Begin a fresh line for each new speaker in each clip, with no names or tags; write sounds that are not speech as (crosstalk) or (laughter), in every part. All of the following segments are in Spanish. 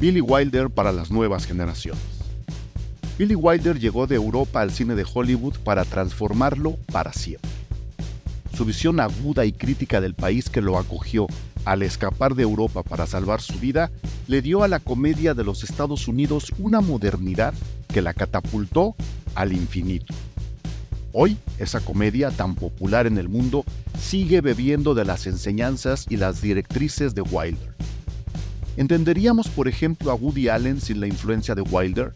Billy Wilder para las nuevas generaciones. Billy Wilder llegó de Europa al cine de Hollywood para transformarlo para siempre. Su visión aguda y crítica del país que lo acogió al escapar de Europa para salvar su vida, le dio a la comedia de los Estados Unidos una modernidad que la catapultó al infinito. Hoy, esa comedia tan popular en el mundo sigue bebiendo de las enseñanzas y las directrices de Wilder. ¿Entenderíamos, por ejemplo, a Woody Allen sin la influencia de Wilder?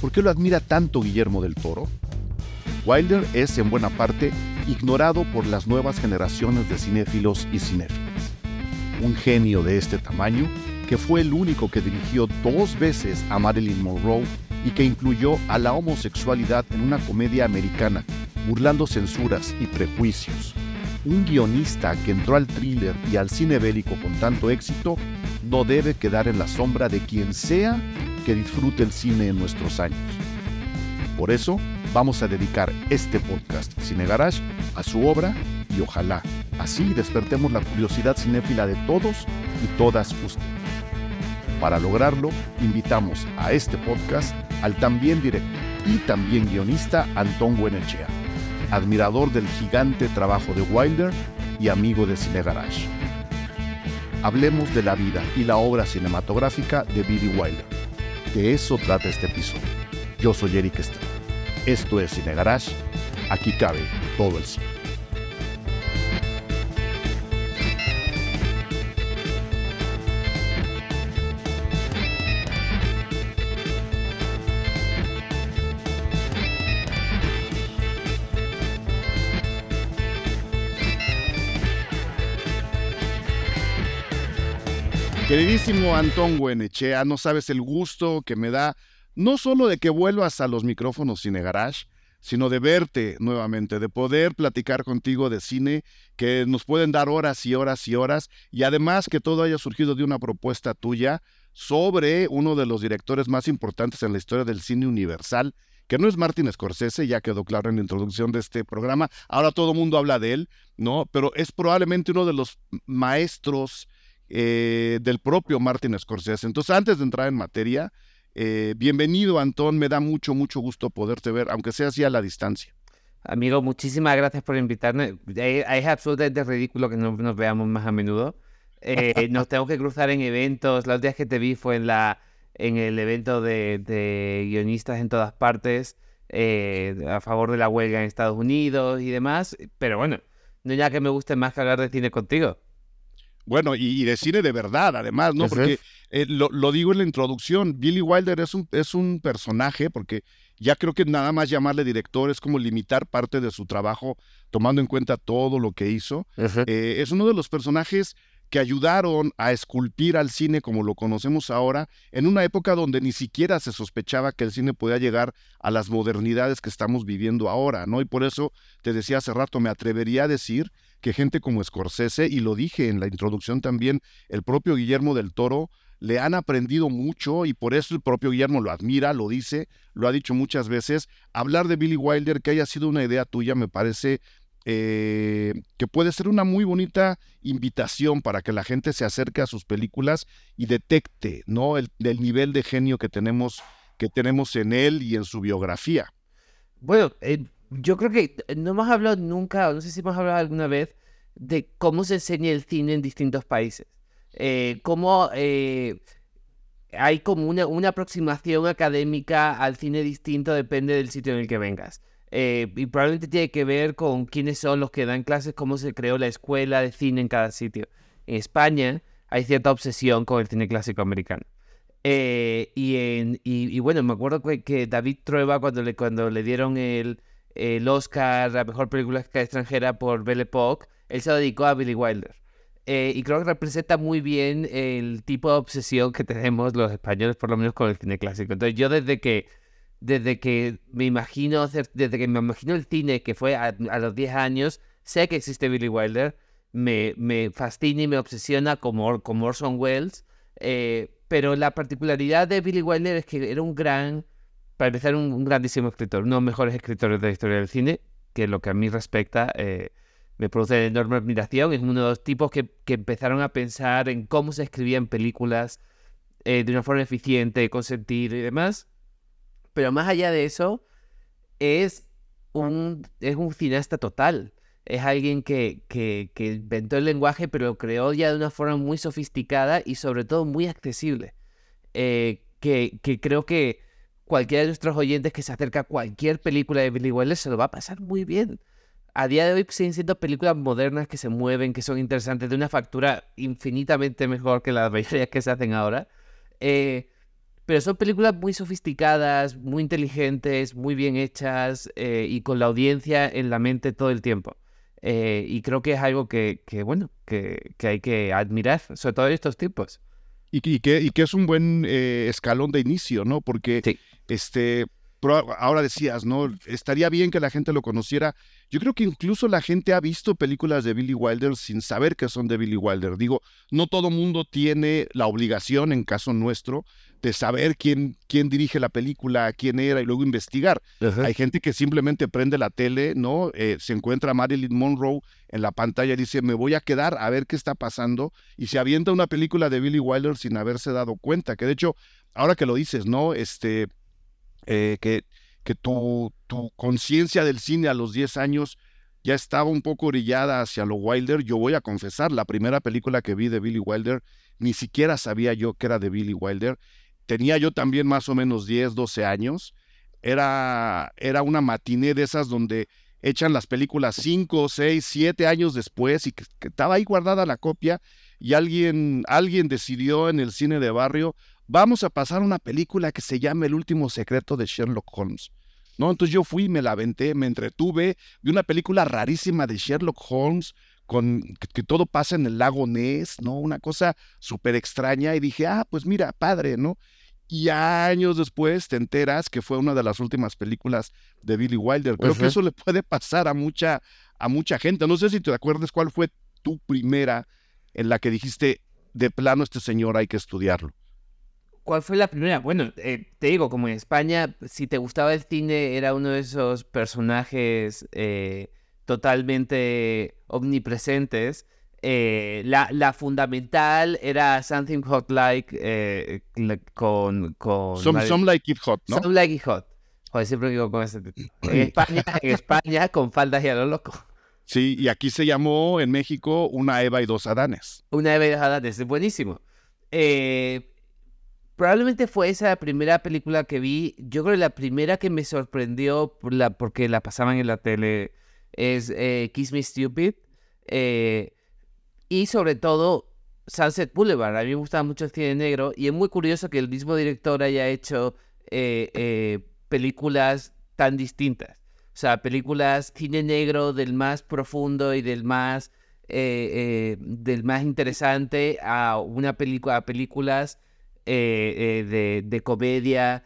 ¿Por qué lo admira tanto Guillermo del Toro? Wilder es, en buena parte, ignorado por las nuevas generaciones de cinéfilos y cinéfilas. Un genio de este tamaño, que fue el único que dirigió dos veces a Marilyn Monroe y que incluyó a la homosexualidad en una comedia americana, burlando censuras y prejuicios. Un guionista que entró al thriller y al cine bélico con tanto éxito no debe quedar en la sombra de quien sea que disfrute el cine en nuestros años. Por eso, vamos a dedicar este podcast Cine Garage a su obra y ojalá así despertemos la curiosidad cinéfila de todos y todas ustedes. Para lograrlo, invitamos a este podcast al también director y también guionista Antón Buenechea, admirador del gigante trabajo de Wilder y amigo de Cine Garage. Hablemos de la vida y la obra cinematográfica de Billy Wilder. De eso trata este episodio. Yo soy Eric Estrada. Esto es Cine Garage. Aquí cabe todo el cine. Queridísimo Antón Buenechea, no sabes el gusto que me da, no solo de que vuelvas a los micrófonos Cine Garage, sino de verte nuevamente, de poder platicar contigo de cine, que nos pueden dar horas y horas y horas, y además que todo haya surgido de una propuesta tuya sobre uno de los directores más importantes en la historia del cine universal, que no es Martin Scorsese, ya quedó claro en la introducción de este programa, ahora todo el mundo habla de él, ¿no? Pero es probablemente uno de los maestros eh, del propio Martin Scorsese. Entonces, antes de entrar en materia, eh, bienvenido, Antón. Me da mucho, mucho gusto poderte ver, aunque sea así a la distancia.
Amigo, muchísimas gracias por invitarme. Eh, es absolutamente ridículo que no nos veamos más a menudo. (laughs) nos tengo que cruzar en eventos. Los días que te vi fue en, la, en el evento de, de guionistas en todas partes a favor de la huelga en Estados Unidos y demás. Pero bueno, no ya que me guste más que hablar de cine contigo.
Bueno, y, de cine de verdad, además, ¿no? Porque eh, lo, digo en la introducción, Billy Wilder es un, es un personaje, porque ya creo que nada más llamarle director es como limitar parte de su trabajo, tomando en cuenta todo lo que hizo. Eh, es uno de los personajes que ayudaron a esculpir al cine como lo conocemos ahora, en una época donde ni siquiera se sospechaba que el cine podía llegar a las modernidades que estamos viviendo ahora, ¿no? Y por eso te decía hace rato, me atrevería a decir que gente como Scorsese, y lo dije en la introducción también, el propio Guillermo del Toro, le han aprendido mucho y por eso el propio Guillermo lo admira, lo dice, lo ha dicho muchas veces. Hablar de Billy Wilder, que haya sido una idea tuya, me parece eh, que puede ser una muy bonita invitación para que la gente se acerque a sus películas y detecte ¿no? el, nivel de genio que tenemos, que tenemos en él y en su biografía.
Bueno, eh, yo creo que no hemos hablado nunca, no sé si hemos hablado alguna vez, de cómo se enseña el cine en distintos países. Eh, cómo eh, hay como una, una, aproximación académica al cine distinto, depende del sitio en el que vengas. Eh, y probablemente tiene que ver con quiénes son los que dan clases, cómo se creó la escuela de cine en cada sitio. En España hay cierta obsesión con el cine clásico americano. y, en, y, bueno, me acuerdo que, David Trueba, cuando le, cuando le dieron el, el Oscar la mejor película extranjera por Belle Époque, él se dedicó a Billy Wilder. Eh, y creo que representa muy bien el tipo de obsesión que (laughs) tenemos los españoles, por lo menos con el cine clásico. Entonces yo desde que, desde que me imagino, desde que me imagino el cine, que fue a, los 10 años, sé que existe Billy Wilder, me, me fascina y me obsesiona como, como Orson Welles. Eh, pero la particularidad de Billy Wilder es que era un gran para empezar, un, grandísimo escritor, uno de los mejores escritores de la historia del cine, que lo que a mí respecta eh, me produce enorme admiración. Es uno de los tipos que, que, empezaron a pensar en cómo se escribían películas eh, de una forma eficiente, con sentido y demás. Pero más allá de eso, es un, es un cineasta total. Es alguien que, que, que inventó el lenguaje, pero lo creó ya de una forma muy sofisticada y sobre todo muy accesible. Eh, que, que creo que cualquiera de nuestros oyentes que se acerca a cualquier película de Billy Wilder se lo va a pasar muy bien. A día de hoy siguen siendo películas modernas que se mueven, que son interesantes, de una factura infinitamente mejor que las mayoría que se hacen ahora. Eh, pero son películas muy sofisticadas, muy inteligentes, muy bien hechas eh, y con la audiencia en la mente todo el tiempo. Eh, y creo que es algo que, que bueno, que, que, hay que admirar, sobre todo en estos tiempos.
Y, y, que, y que es un buen eh, escalón de inicio, ¿no? Porque
Sí.
Este, ahora decías, ¿no? Estaría bien que la gente lo conociera. Yo creo que incluso la gente ha visto películas de Billy Wilder sin saber que son de Billy Wilder. Digo, no todo mundo tiene la obligación, en caso nuestro, de saber quién, quién dirige la película, quién era y luego investigar. Hay gente que simplemente prende la tele, ¿no? Eh, se encuentra a Marilyn Monroe en la pantalla y dice, me voy a quedar a ver qué está pasando, y se avienta una película de Billy Wilder sin haberse dado cuenta, que de hecho, ahora que lo dices, ¿no? Este, eh, que, que tu, tu conciencia del cine a los 10 años ya estaba un poco orillada hacia lo Wilder, yo voy a confesar, la primera película que vi de Billy Wilder, ni siquiera sabía yo que era de Billy Wilder, tenía yo también más o menos 10, 12 años, era, era una matiné de esas donde echan las películas 5, 6, 7 años después y que, que, estaba ahí guardada la copia y alguien, alguien decidió en el cine de barrio, vamos a pasar una película que se llama El último secreto de Sherlock Holmes. ¿No? Entonces yo fui, me la aventé, me entretuve, vi una película rarísima de Sherlock Holmes con que, que todo pasa en el lago Ness, ¿no? Una cosa súper extraña y dije, ah, pues mira, padre, ¿no? Y años después te enteras que fue una de las últimas películas de Billy Wilder. Creo uh -huh. que eso le puede pasar a mucha, a mucha gente. No sé si te acuerdas cuál fue tu primera en la que dijiste, de plano, este señor hay que estudiarlo.
¿Cuál fue la primera? Bueno, eh, te digo, como en España, si te gustaba el cine, era uno de esos personajes eh, totalmente omnipresentes. Eh, la, la, fundamental era Something Hot Like eh, con... con
some, some, Like It Hot, ¿no?
Some Like It Hot. Joder, siempre digo con ese título. En España, (laughs) en España, con faldas y a lo loco.
Sí, y aquí se llamó en México Una Eva y dos Adanes.
Una Eva y dos Adanes, es buenísimo. Eh, probablemente fue esa la primera película que vi. Yo creo que la primera que me sorprendió porque la pasaban en la tele es eh, Kiss Me Stupid. Eh, y sobre todo Sunset Boulevard. A mí me gustaba mucho el cine negro y es muy curioso que el mismo director haya hecho eh, películas tan distintas. O sea, películas cine negro del más profundo y del más del más interesante a una película a películas de, de, comedia.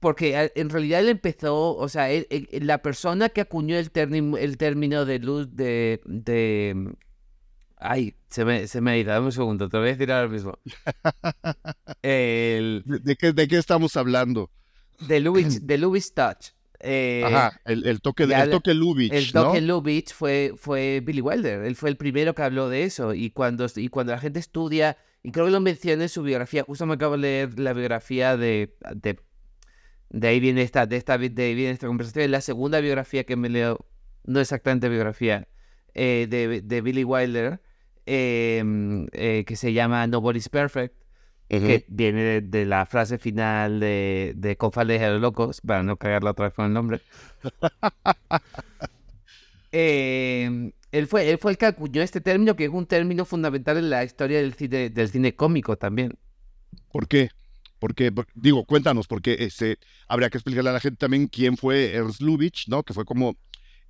Porque en realidad él empezó, o sea, él, él, la persona que acuñó el, término, el término de luz de, de Ay, se me, se me ha ido, dame un segundo, te voy a decir ahora mismo. (laughs)
El... ¿De, de, qué, ¿De, qué, estamos hablando?
De Lubitsch, de Lubitsch Touch.
Eh, Ajá, el, el, toque, de, el toque Lubitsch,
El toque ¿no? Lubitsch fue, fue Billy Wilder, él fue el primero que habló de eso. Y cuando, y cuando la gente estudia, y creo que lo mencioné en su biografía, justo me acabo de leer la biografía de... de, de ahí viene esta, de esta, de ahí viene esta conversación, es la segunda biografía que me leo, no exactamente biografía, eh, de, de Billy Wilder, eh, eh, que se llama Nobody's Perfect, uh -huh. que viene de, de, la frase final de, de Con faldas de los locos, para no cagarla otra vez con el nombre. (laughs) Él, fue, él fue el que acuñó este término, que es un término fundamental en la historia del cine, del cine cómico también.
¿Por qué? Porque, digo, cuéntanos, porque este, habría que explicarle a la gente también quién fue Ernst Lubitsch, ¿no? Que fue como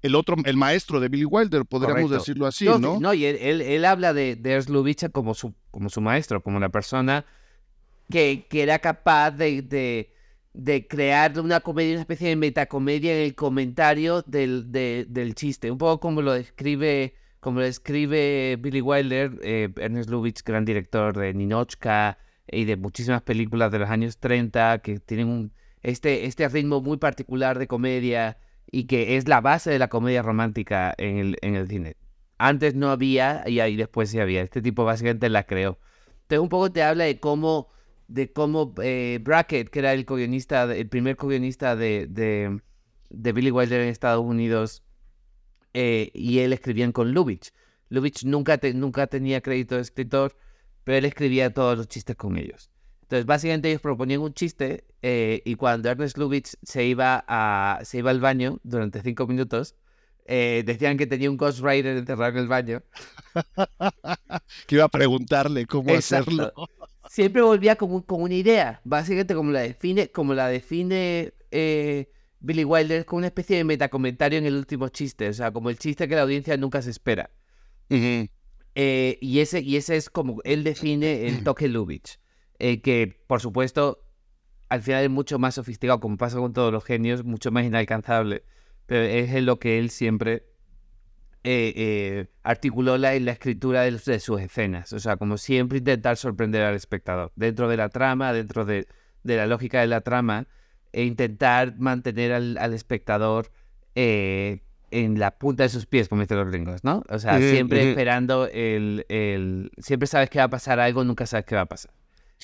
el otro, el maestro de Billy Wilder, podríamos Correcto. decirlo así,
no,
¿no?
No, y él, él, él habla de, de Ernst Lubitsch como su, como su maestro, como la persona que, que era capaz de, de, de, crear una comedia, una especie de metacomedia en el comentario del, de, del chiste, un poco como lo describe, como lo describe Billy Wilder, eh, Ernest Lubitsch, gran director de Ninochka y de muchísimas películas de los años 30 que tienen este, este ritmo muy particular de comedia y que es la base de la comedia romántica en el, en el cine. Antes no había y ahí después sí había. Este tipo básicamente la creó. Entonces un poco te habla de cómo de cómo eh, Brackett, que era el co-guionista, el primer co-guionista de, de, de, Billy Wilder en Estados Unidos, eh, y él escribían con Lubitsch. Lubitsch nunca, nunca tenía crédito de escritor, pero él escribía todos los chistes con ellos. Entonces, básicamente ellos proponían un chiste eh, y cuando Ernest Lubitsch se iba, a, se iba al baño durante cinco minutos, eh, decían que tenía un ghostwriter enterrado en el baño. (laughs)
que iba a preguntarle cómo hacerlo.
Siempre volvía con, con, una idea, básicamente como la define, como la define eh, Billy Wilder, con una especie de metacomentario en el último chiste, o sea, como el chiste que la audiencia nunca se espera. y, ese, y ese es como él define el toque Lubitsch. Eh, que por supuesto al final es mucho más sofisticado, como pasa con todos los genios, mucho más inalcanzable, pero es lo que él siempre eh, eh, articuló la, la escritura de, sus escenas, o sea, como siempre intentar sorprender al espectador, dentro de la trama, dentro de, la lógica de la trama, e intentar mantener al, espectador en la punta de sus pies, como dicen los gringos, ¿no? O sea, siempre esperando el, el... Siempre sabes que va a pasar algo, nunca sabes qué va a pasar.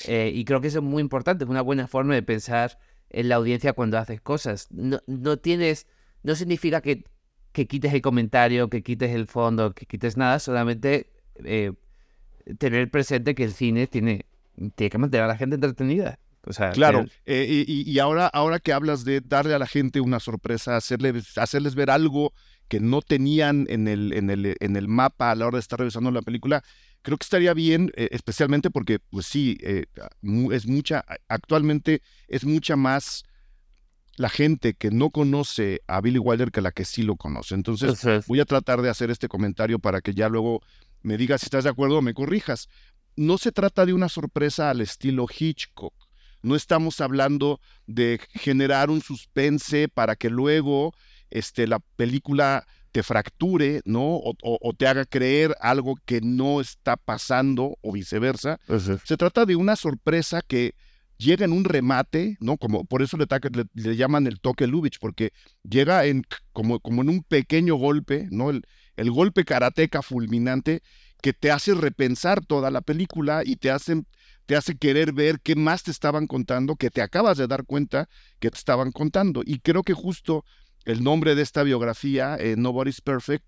Eh, y creo que eso es muy importante, es una buena forma de pensar en la audiencia cuando haces cosas. No, no tienes, no significa que, que, quites el comentario, que quites el fondo, que quites nada, solamente eh, tener presente que el cine tiene, tiene que mantener a la gente entretenida. O sea,
claro, eh, y, y, ahora, ahora que hablas de darle a la gente una sorpresa, hacerles, hacerles ver algo que no tenían en el, en, el, en el mapa a la hora de estar revisando la película, creo que estaría bien, eh, especialmente porque, pues sí, eh, es mucha, actualmente es mucha más la gente que no conoce a Billy Wilder que la que sí lo conoce. Entonces, voy a tratar de hacer este comentario para que ya luego me digas si estás de acuerdo o me corrijas. No se trata de una sorpresa al estilo Hitchcock. No estamos hablando de generar un suspense para que luego este, la película te fracture, ¿no? O, te haga creer algo que no está pasando o viceversa. Se trata de una sorpresa que llega en un remate, ¿no? Como por eso le, le, llaman el toque Lubitsch, porque llega en como, como en un pequeño golpe, ¿no? El, el golpe karateca fulminante que te hace repensar toda la película y te hace, te hace querer ver qué más te estaban contando, que te acabas de dar cuenta que te estaban contando. Y creo que justo el nombre de esta biografía, eh, Nobody's Perfect,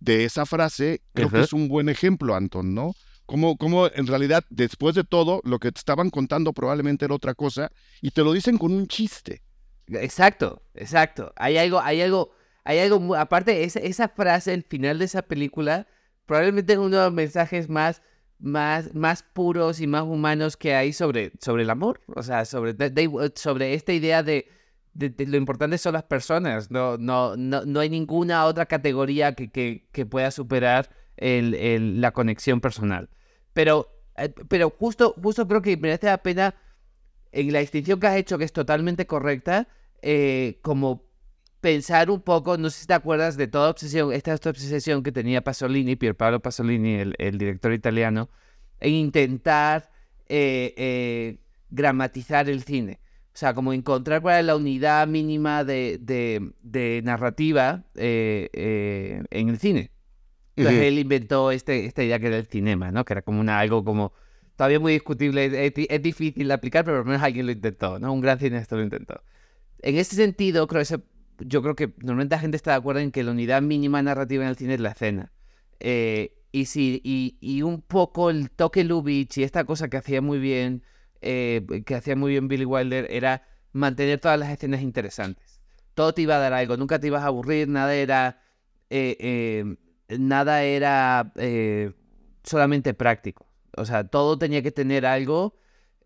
de esa frase, creo que es un buen ejemplo, Anton, ¿no? Como, como en realidad, después de todo, lo que te estaban contando probablemente era otra cosa y te lo dicen con un chiste.
Exacto, exacto. Hay algo, hay algo, hay algo, aparte, esa, esa frase, el final de esa película, probablemente es uno de los mensajes más, más, más puros y más humanos que hay sobre, sobre el amor. O sea, sobre, sobre esta idea de lo importante son las personas, no, no, no, no hay ninguna otra categoría que, que, pueda superar la conexión personal. Pero, eh, pero justo, justo creo que merece la pena, en la distinción que has hecho, que es totalmente correcta, eh, como pensar un poco, no sé si te acuerdas de toda obsesión, esta, obsesión que tenía Pasolini, Pier Paolo Pasolini, el, director italiano, en intentar eh, gramatizar el cine. O sea, como encontrar cuál es la unidad mínima de, de, narrativa eh, eh, en el cine. Entonces él inventó este, esta idea que era el cinema, ¿no? Que era como una, algo como todavía muy discutible, es, difícil de aplicar, pero por lo menos alguien lo intentó, ¿no? Un gran cineasta lo intentó. En ese sentido, creo ese, yo creo que normalmente la gente está de acuerdo en que la unidad mínima narrativa en el cine es la escena. Eh, y, sí, y, y, un poco el toque Lubitsch y esta cosa que hacía muy bien eh, que hacía muy bien Billy Wilder era mantener todas las escenas interesantes. Todo te iba a dar algo, nunca te ibas a aburrir, nada era, eh, eh, nada era solamente práctico. O sea, todo tenía que tener algo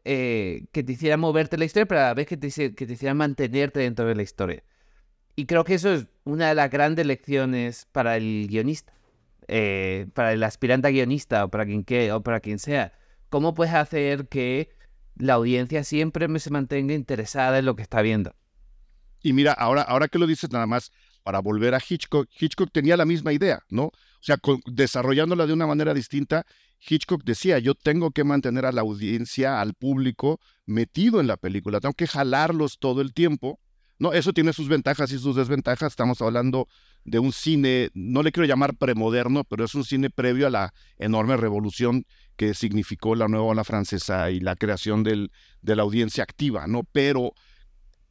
que te hiciera moverte la historia, pero a la vez que te, que te hiciera mantenerte dentro de la historia. Y creo que eso es una de las grandes lecciones para el guionista, para el aspirante a guionista o para quien, que, o para quien sea. ¿Cómo puedes hacer que la audiencia siempre se mantenga interesada en lo que está viendo.
Y mira, ahora, ahora que lo dices nada más, para volver a Hitchcock, Hitchcock tenía la misma idea, ¿no? O sea, desarrollándola de una manera distinta, Hitchcock decía, yo tengo que mantener a la audiencia, al público, metido en la película, tengo que jalarlos todo el tiempo, ¿no? Eso tiene sus ventajas y sus desventajas, estamos hablando de un cine, no le quiero llamar premoderno, pero es un cine previo a la enorme revolución que significó la nueva ola francesa y la creación del, de la audiencia activa, ¿no? Pero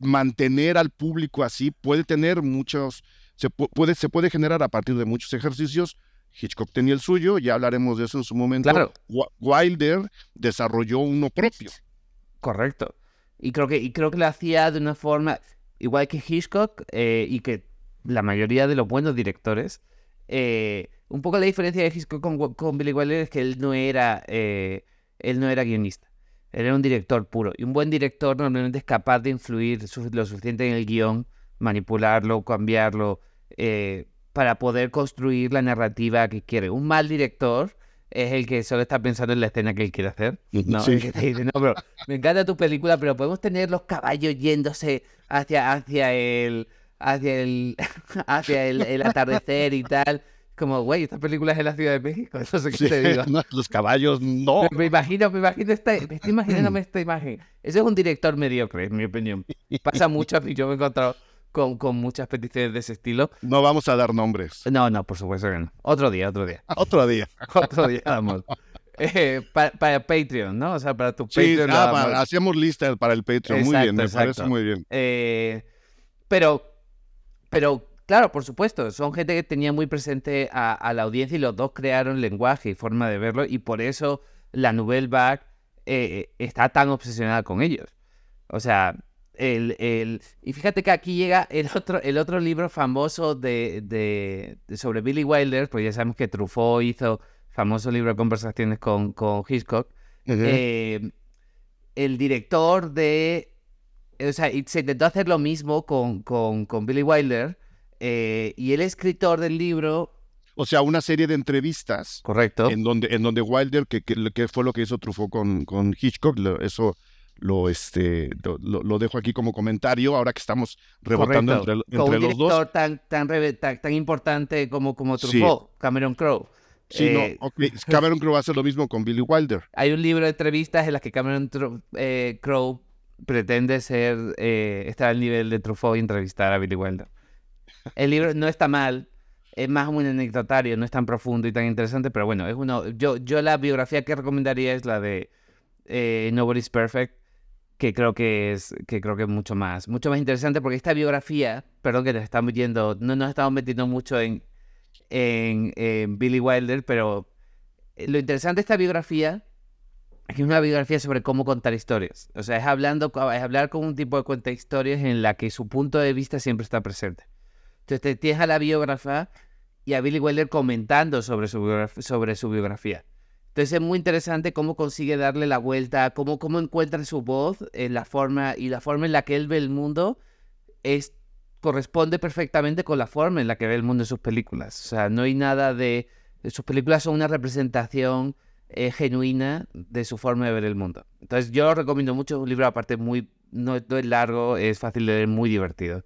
mantener al público así puede tener muchos, se puede, se puede generar a partir de muchos ejercicios. Hitchcock tenía el suyo, ya hablaremos de eso en su momento.
Claro.
Wilder desarrolló uno propio.
Correcto. Y creo que, y creo que lo hacía de una forma, igual que Hitchcock eh, y que la mayoría de los buenos directores, eh, un poco la diferencia de Hitchcock con, Billy Wilder es que él no era, eh, él no era guionista. Él era un director puro. Y un buen director normalmente es capaz de influir lo suficiente en el guion, manipularlo, cambiarlo, eh, para poder construir la narrativa que quiere. Un mal director es el que solo está pensando en la escena que él quiere hacer. No, sí. dice, no, pero me encanta tu película, pero podemos tener los caballos yéndose hacia, hacia el hacia el (laughs) hacia el atardecer y tal como, güey, esta película es en la Ciudad de México, (laughs) eso sé que te digo. (laughs)
los caballos no.
Me, imagino, me imagino, esta, me estoy imaginándome esta imagen. Ese es un director mediocre, en mi opinión. Pasa mucho, y yo me he encontrado con, con muchas peticiones de ese estilo.
No vamos a dar nombres.
No, no, por supuesto que no. Otro día, otro día.
otro día. (laughs)
otro día, vamos. Eh, para, Patreon, ¿no? O sea, para tu Patreon.
Sí, ah, hacíamos lista para el Patreon. muy bien, me parece muy bien.
Eh, pero, pero Claro, por supuesto, son gente que tenía muy presente a, la audiencia y los dos crearon lenguaje y forma de verlo y por eso la Nouvelle Vague eh, está tan obsesionada con ellos. O sea, el, el, y fíjate que aquí llega el otro, el otro libro famoso de, de, sobre Billy Wilder, pues ya sabemos que Truffaut hizo famoso libro de conversaciones con, con Hitchcock. Eh, el director de... O sea, se intentó hacer lo mismo con, con, con Billy Wilder, eh, y el escritor del libro...
O sea, una serie de entrevistas.
Correcto.
En donde, en donde Wilder, que, que, fue lo que hizo Truffaut con, con Hitchcock, eso lo, este, lo, dejo aquí como comentario, ahora que estamos rebotando entre, entre
un
los dos.
Tan, tan, tan, importante como, como Truffaut, Cameron Crowe.
Sí, no, eh, Cameron Crowe hace lo mismo con Billy Wilder. (laughs)
Hay un libro de entrevistas en las que Cameron eh, Crowe pretende ser, estar al nivel de Truffaut y entrevistar a Billy Wilder. El libro no está mal, es más un anecdotario, no es tan profundo y tan interesante, pero bueno, es uno. Yo, yo la biografía que recomendaría es la de eh, Nobody's Perfect, que creo que es, que creo que es mucho más, mucho más interesante, porque esta biografía, perdón que nos estamos yendo, no nos estamos metiendo mucho en, en, Billy Wilder, pero eh, lo interesante de esta biografía es que es una biografía sobre cómo contar historias. O sea, es hablando, es hablar con un tipo de cuenta historias en la que su punto de vista siempre está presente. Entonces tienes a la biógrafa y a Billy Wilder comentando sobre su, sobre su biografía. Entonces es muy interesante cómo consigue darle la vuelta, cómo, cómo encuentra su voz en la forma y la forma en la que él ve el mundo es, corresponde perfectamente con la forma en la que ve el mundo en sus películas. O sea, no hay nada de... Sus películas son una representación eh, genuina de su forma de ver el mundo. Entonces yo recomiendo mucho, un libro aparte muy... No, no es largo, es fácil de leer, muy divertido.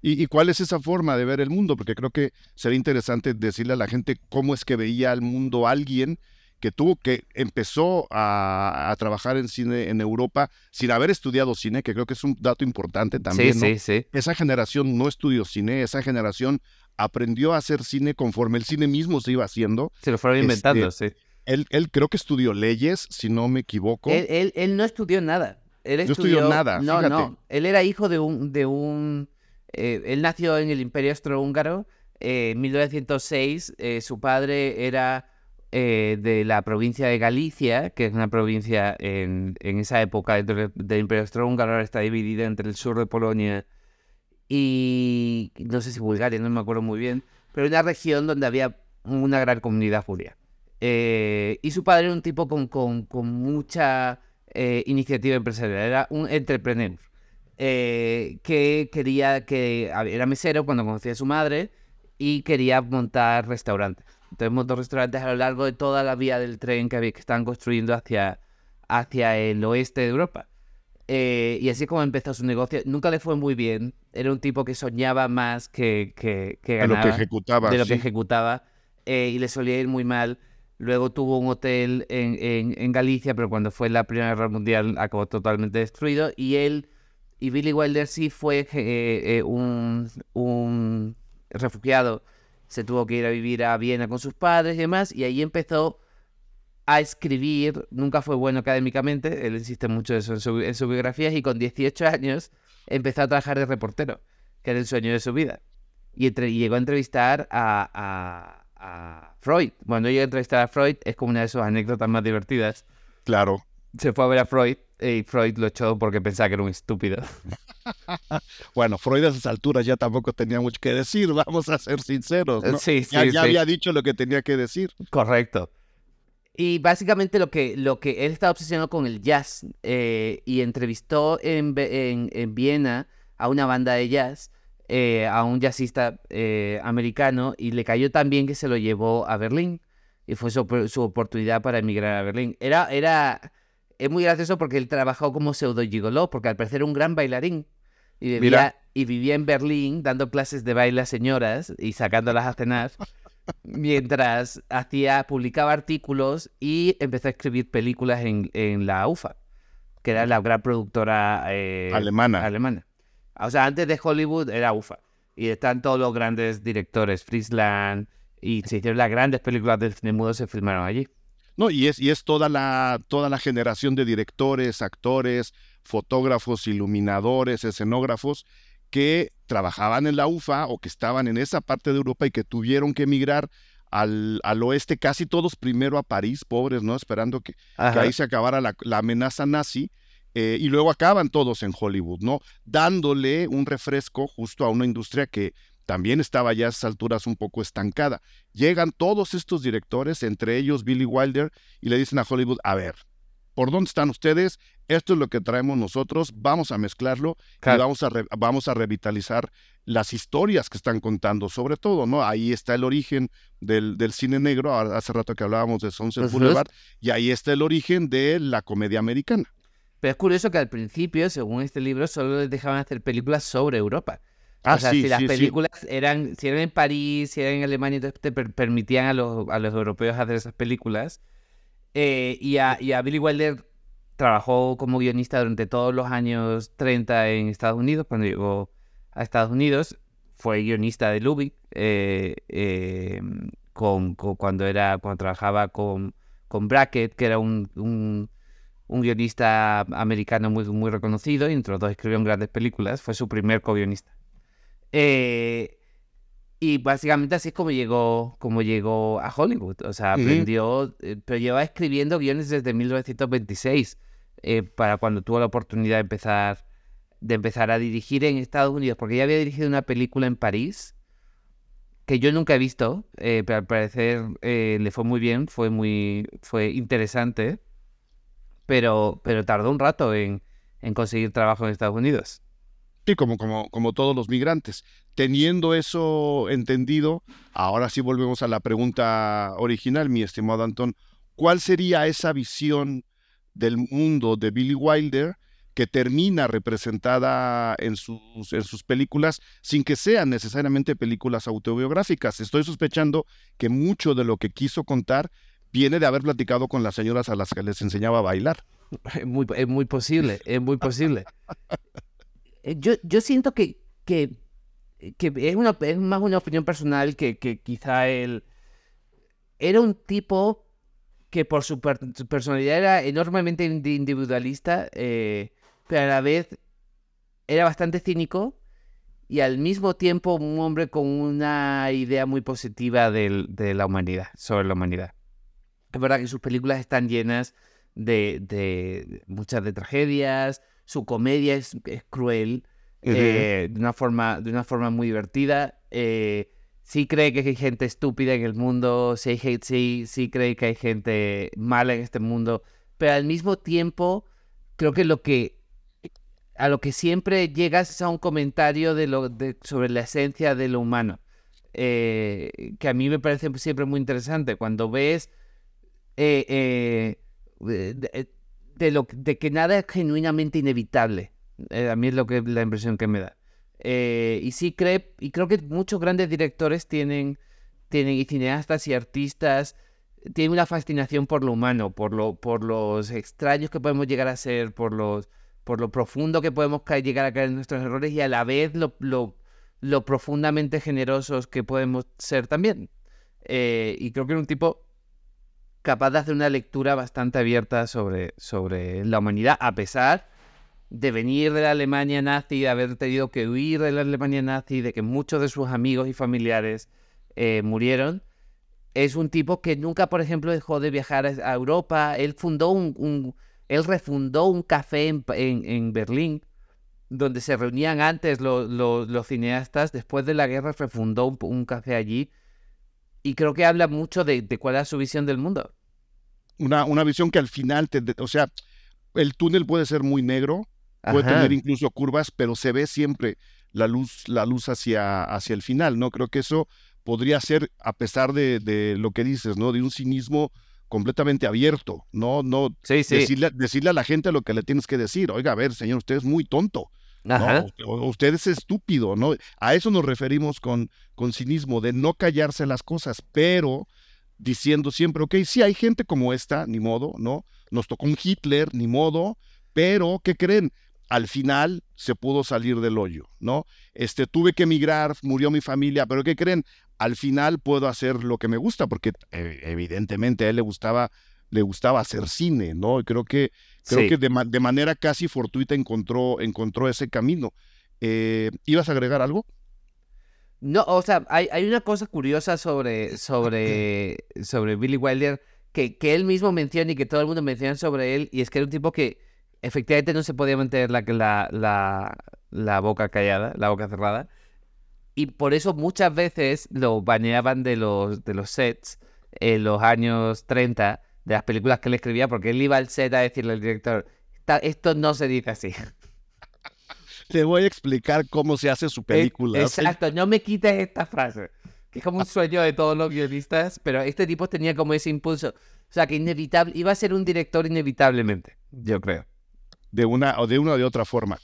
¿Y, cuál es esa forma de ver el mundo? Porque creo que sería interesante decirle a la gente cómo es que veía el mundo alguien que tuvo que empezó a, trabajar en cine en Europa sin haber estudiado cine, que creo que es un dato importante también. Sí, sí, sí. Esa generación no estudió cine, esa generación aprendió a hacer cine conforme el cine mismo se iba haciendo.
Se lo fueron inventando, este, sí.
Él, él, creo que estudió leyes, si no me equivoco.
Él, él, no estudió nada. Él estudió,
no estudió nada.
No, no. Él era hijo de un, de un eh, él nació en el Imperio Austrohúngaro eh, en 1906. Eh, su padre era de la provincia de Galicia, que es una provincia en, esa época del, Imperio Austrohúngaro, ahora está dividida entre el sur de Polonia y no sé si Bulgaria, no me acuerdo muy bien, pero una región donde había una gran comunidad judía. y su padre era un tipo con, con mucha iniciativa empresarial, era un entrepreneur. Eh, que quería que era mesero cuando conocía a su madre y quería montar restaurantes. Entonces montó restaurantes a lo largo de toda la vía del tren que, había, que estaban construyendo hacia, hacia el oeste de Europa. Eh, y así es como empezó su negocio. Nunca le fue muy bien. Era un tipo que soñaba más que, que, que ganaba.
De lo que ejecutaba.
De lo que ejecutaba. Eh, y le solía ir muy mal. Luego tuvo un hotel en, en, en, Galicia, pero cuando fue la Primera Guerra Mundial acabó totalmente destruido. Y él y Billy Wilder sí fue eh, eh, un, un, refugiado, se tuvo que ir a vivir a Viena con sus padres y demás, y ahí empezó a escribir, nunca fue bueno académicamente, él insiste mucho eso en, su, sus biografías, y con 18 años empezó a trabajar de reportero, que era el sueño de su vida. Y, llegó a entrevistar a, a, Freud. Cuando llegó a entrevistar a Freud, es como una de sus anécdotas más divertidas.
Claro.
Se fue a ver a Freud y Freud lo echó porque pensaba que era un estúpido. (laughs)
bueno, Freud a esas alturas ya tampoco tenía mucho que decir, (laughs) vamos a ser sinceros. ¿no?
Sí, sí,
ya, ya había dicho lo que tenía que decir.
Correcto. Y básicamente lo que, lo que él estaba obsesionado con el jazz eh, y entrevistó en, en, en, Viena a una banda de jazz, eh, a un jazzista eh, americano, y le cayó tan bien que se lo llevó a Berlín. Y fue su, su oportunidad para emigrar a Berlín. Era, era, es muy gracioso porque él trabajó como pseudo gigoló, porque al parecer era un gran bailarín. Y vivía, y vivía en Berlín dando clases de baile a señoras y sacándolas a cenar. (laughs) mientras hacía, publicaba artículos y empezó a escribir películas en, en la UFA, que era la gran productora eh,
alemana.
alemana. O sea, antes de Hollywood era UFA. Y están todos los grandes directores, Friesland, y se hicieron las grandes películas del cine mudo, se filmaron allí.
No, y es, y es toda, la, toda la generación de directores, actores, fotógrafos, iluminadores, escenógrafos, que trabajaban en la UFA o que estaban en esa parte de Europa y que tuvieron que emigrar al, al oeste, casi todos primero a París, pobres, ¿no? Esperando que, ahí se acabara la, amenaza nazi. Eh, y luego acaban todos en Hollywood, ¿no? Dándole un refresco justo a una industria que también estaba ya a esas alturas un poco estancada. Llegan todos estos directores, entre ellos Billy Wilder, y le dicen a Hollywood, a ver, ¿por dónde están ustedes? esto es lo que traemos nosotros, vamos a mezclarlo y vamos a, vamos a revitalizar las historias que están contando, sobre todo, ¿no? Ahí está el origen del, del cine negro, hace rato que hablábamos de Sunset Boulevard, y ahí está el origen de la comedia americana.
Pero es curioso que al principio, según este libro, solo les dejaban hacer películas sobre Europa. Ah, o sea, si las películas eran, si eran en París, si eran en Alemania, entonces te permitían a los, a los europeos hacer esas películas. Eh, y, a, y a Billy Wilder trabajó como guionista durante todos los años 30 en Estados Unidos. Cuando llegó a Estados Unidos, fue guionista de Lubick eh, eh, con, cuando, era, cuando trabajaba con, con Brackett, que era un, un, guionista americano muy, muy reconocido, y entre los dos escribieron grandes películas. Fue su primer co-guionista. Eh, y básicamente así es como llegó, como llegó a Hollywood. O sea, aprendió, pero lleva escribiendo guiones desde 1926. Eh, para cuando tuvo la oportunidad de empezar, de empezar a dirigir en Estados Unidos, porque ya había dirigido una película en París que yo nunca he visto, eh, pero al parecer eh, le fue muy bien, fue muy fue interesante, pero, pero tardó un rato en, en conseguir trabajo en Estados Unidos.
Sí, como, como, como todos los migrantes. Teniendo eso entendido, ahora sí volvemos a la pregunta original, mi estimado Antón. ¿Cuál sería esa visión del mundo de Billy Wilder que termina representada en sus, en sus películas sin que sean necesariamente películas autobiográficas. Estoy sospechando que mucho de lo que quiso contar viene de haber platicado con las señoras a las que les enseñaba a bailar. (laughs)
Es muy, es muy posible, es muy posible. (laughs) Eh, yo, yo siento que, que, es, una, es más una opinión personal que, que quizá él era un tipo que por su, personalidad era enormemente individualista, eh, pero a la vez era bastante cínico y al mismo tiempo un hombre con una idea muy positiva de, la humanidad, sobre la humanidad. Es verdad que sus películas están llenas de, muchas de tragedias, su comedia es, cruel, eh, de, una forma, de una forma muy divertida. Eh, sí cree que hay gente estúpida en el mundo, sí, sí, sí cree que hay gente mala en este mundo, pero al mismo tiempo creo que lo que a lo que siempre llegas es a un comentario de lo, de, sobre la esencia de lo humano, eh, que a mí me parece siempre muy interesante. Cuando ves eh, eh, de, lo, que nada es genuinamente inevitable, a mí es lo que la impresión que me da. Eh, y sí cree, y creo que muchos grandes directores tienen, tienen, y cineastas y artistas, tienen una fascinación por lo humano, por, lo, por los extraños que podemos llegar a ser, por, los, por lo profundo que podemos llegar a caer en nuestros errores y a la vez lo, lo, lo profundamente generosos que podemos ser también. Eh, y creo que era un tipo capaz de hacer una lectura bastante abierta sobre, sobre la humanidad, a pesar de venir de la Alemania nazi, de haber tenido que huir de la Alemania nazi, de que muchos de sus amigos y familiares eh, murieron. Es un tipo que nunca, por ejemplo, dejó de viajar a Europa. Él fundó un, él refundó un café en, en, Berlín, donde se reunían antes los cineastas. Después de la guerra refundó un, café allí. Y creo que habla mucho de, de cuál es su visión del mundo.
Una, una visión que al final, te, o sea, el túnel puede ser muy negro, puede tener incluso curvas, pero se ve siempre la luz, la luz hacia, hacia el final, ¿no? Creo que eso podría ser, a pesar de, lo que dices, ¿no? De un cinismo completamente abierto, ¿no? no Decirle, decirle, a la gente lo que le tienes que decir. Oiga, a ver, señor, usted es muy tonto. ¿no? Usted es estúpido, ¿no? A eso nos referimos con, con cinismo, de no callarse las cosas, pero diciendo siempre, ok, sí hay gente como esta, ni modo, ¿no? Nos tocó un Hitler, ni modo, pero, ¿qué creen? al final se pudo salir del hoyo, ¿no? Este, tuve que emigrar, murió mi familia, pero ¿qué creen? Al final puedo hacer lo que me gusta, porque eh, evidentemente a él le gustaba, le gustaba hacer cine, ¿no? Y creo que, creo que de, manera casi fortuita encontró, encontró ese camino. Eh, ¿Ibas a agregar algo?
No, o sea, hay, hay una cosa curiosa sobre, sobre, sobre Billy Wilder que, que él mismo menciona y que todo el mundo menciona sobre él, y es que era un tipo que efectivamente no se podía mantener la, la, la, boca callada, la boca cerrada. Y por eso muchas veces lo baneaban de los, de los sets en los años 30 de las películas que él escribía, porque él iba al set a decirle al director, esto no se dice así.
Te voy a explicar cómo se hace su película.
Exacto, no me quites esta frase, que es como un sueño de todos los guionistas, pero este tipo tenía como ese impulso. O sea, que inevitable, iba a ser un director inevitablemente, yo creo
de una o de una o de otra forma.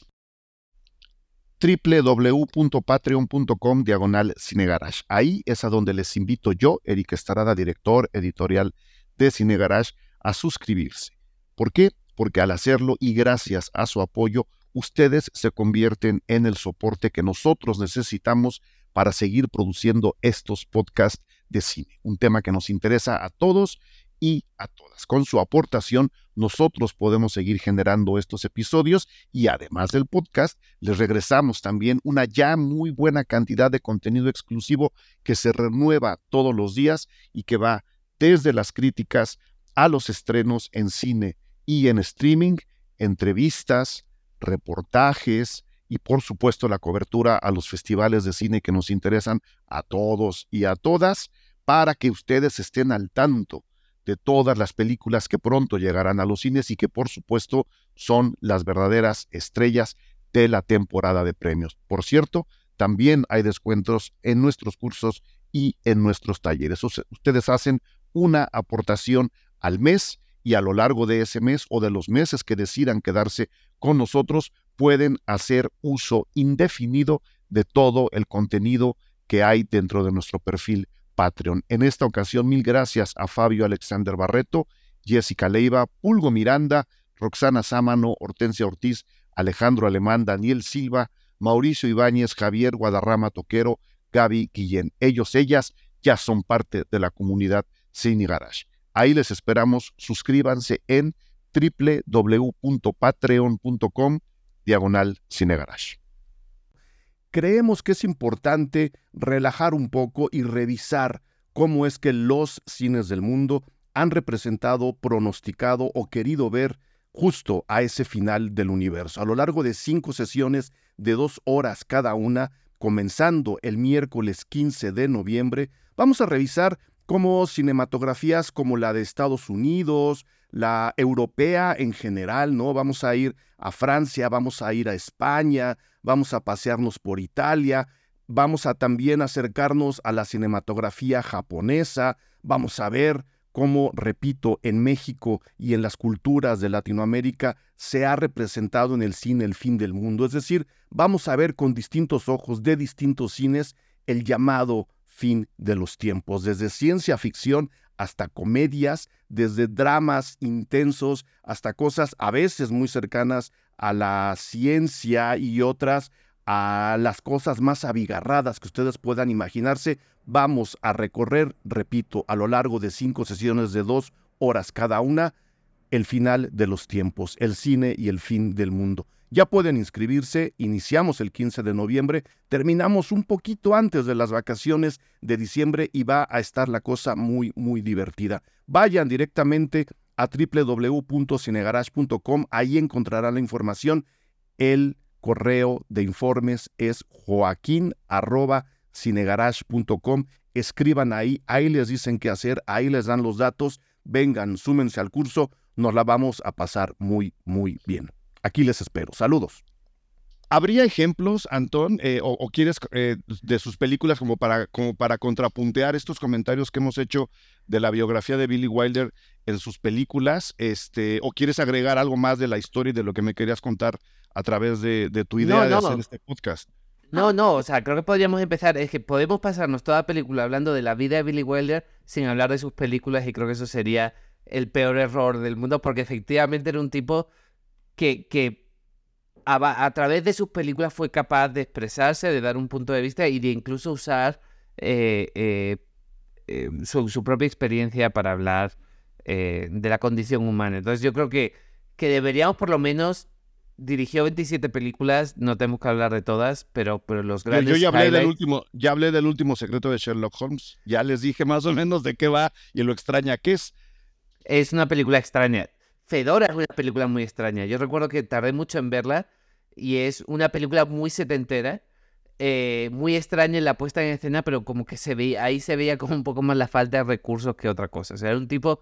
www.patreon.com diagonal cinegarage. Ahí es a donde les invito yo, Eric Estarada, director editorial de Cinegarage, a suscribirse. ¿Por qué? Porque al hacerlo y gracias a su apoyo, ustedes se convierten en el soporte que nosotros necesitamos para seguir produciendo estos podcasts de cine. Un tema que nos interesa a todos y a todas. Con su aportación, nosotros podemos seguir generando estos episodios y además del podcast, les regresamos también una ya muy buena cantidad de contenido exclusivo que se renueva todos los días y que va desde las críticas a los estrenos en cine y en streaming, entrevistas, reportajes y por supuesto la cobertura a los festivales de cine que nos interesan a todos y a todas para que ustedes estén al tanto de todas las películas que pronto llegarán a los cines y que por supuesto son las verdaderas estrellas de la temporada de premios. Por cierto, también hay descuentos en nuestros cursos y en nuestros talleres. ustedes hacen una aportación al mes y a lo largo de ese mes o de los meses que decidan quedarse con nosotros, pueden hacer uso indefinido de todo el contenido que hay dentro de nuestro perfil Patreon. En esta ocasión, mil gracias a Fabio Alexander Barreto, Jessica Leiva, Pulgo Miranda, Roxana Sámano, Hortensia Ortiz, Alejandro Alemán, Daniel Silva, Mauricio Ibáñez, Javier Guadarrama Toquero, Gaby Guillén. Ellos, ellas ya son parte de la comunidad Cine. Ahí les esperamos. Suscríbanse en www.patreon.com diagonal Cine Garage creemos que es importante relajar un poco y revisar cómo es que los cines del mundo han representado, pronosticado o querido ver justo a ese final del universo. A lo largo de cinco sesiones de dos horas cada una, comenzando el miércoles 15 de noviembre, vamos a revisar cómo cinematografías como la de Estados Unidos, la europea en general, ¿no? Vamos a ir a Francia, vamos a ir a España, vamos a pasearnos por Italia, vamos a también acercarnos a la cinematografía japonesa, vamos a ver cómo, repito, en México y en las culturas de Latinoamérica se ha representado en el cine el fin del mundo. Es decir, vamos a ver con distintos ojos de distintos cines el llamado fin de los tiempos, desde ciencia ficción hasta comedias, desde dramas intensos hasta cosas a veces muy cercanas a la ciencia y otras a las cosas más abigarradas que ustedes puedan imaginarse. Vamos a recorrer, repito, a lo largo de cinco sesiones de dos horas cada una, el final de los tiempos, el cine y el fin del mundo. Ya pueden inscribirse, iniciamos el 15 de noviembre, terminamos un poquito antes de las vacaciones de diciembre y va a estar la cosa muy, muy divertida. Vayan directamente a www.cinegarage.com, ahí encontrarán la información. El correo de informes es joaquín.cinegarage.com. Escriban ahí, ahí les dicen qué hacer, ahí les dan los datos. Vengan, súmense al curso, nos la vamos a pasar muy, muy bien. Aquí les espero. Saludos. ¿Habría ejemplos, Antón, eh, o, quieres eh, de sus películas como para, como para contrapuntear estos comentarios que hemos hecho de la biografía de Billy Wilder en sus películas? Este, ¿O quieres agregar algo más de la historia y de lo que me querías contar a través de, tu idea de hacer este podcast?
No, no, o sea, creo que podríamos empezar, es que podemos pasarnos toda la película hablando de la vida de Billy Wilder sin hablar de sus películas y creo que eso sería el peor error del mundo porque efectivamente era un tipo que, que a, través de sus películas fue capaz de expresarse, de dar un punto de vista y de incluso usar eh, eh, eh, su, propia experiencia para hablar de la condición humana. Entonces yo creo que, que deberíamos por lo menos dirigió 27 películas, no tenemos que hablar de todas, pero, pero los grandes.
Yo, ya hablé del último, ya hablé del último secreto de Sherlock Holmes. Ya les dije más o menos de qué va y lo extraña que es.
Es una película extraña. Fedora es una película muy extraña. Yo recuerdo que tardé mucho en verla y es una película muy setentera, eh, muy extraña en la puesta en escena, pero como que se veía, ahí se veía como un poco más la falta de recursos que otra cosa. O sea, era un tipo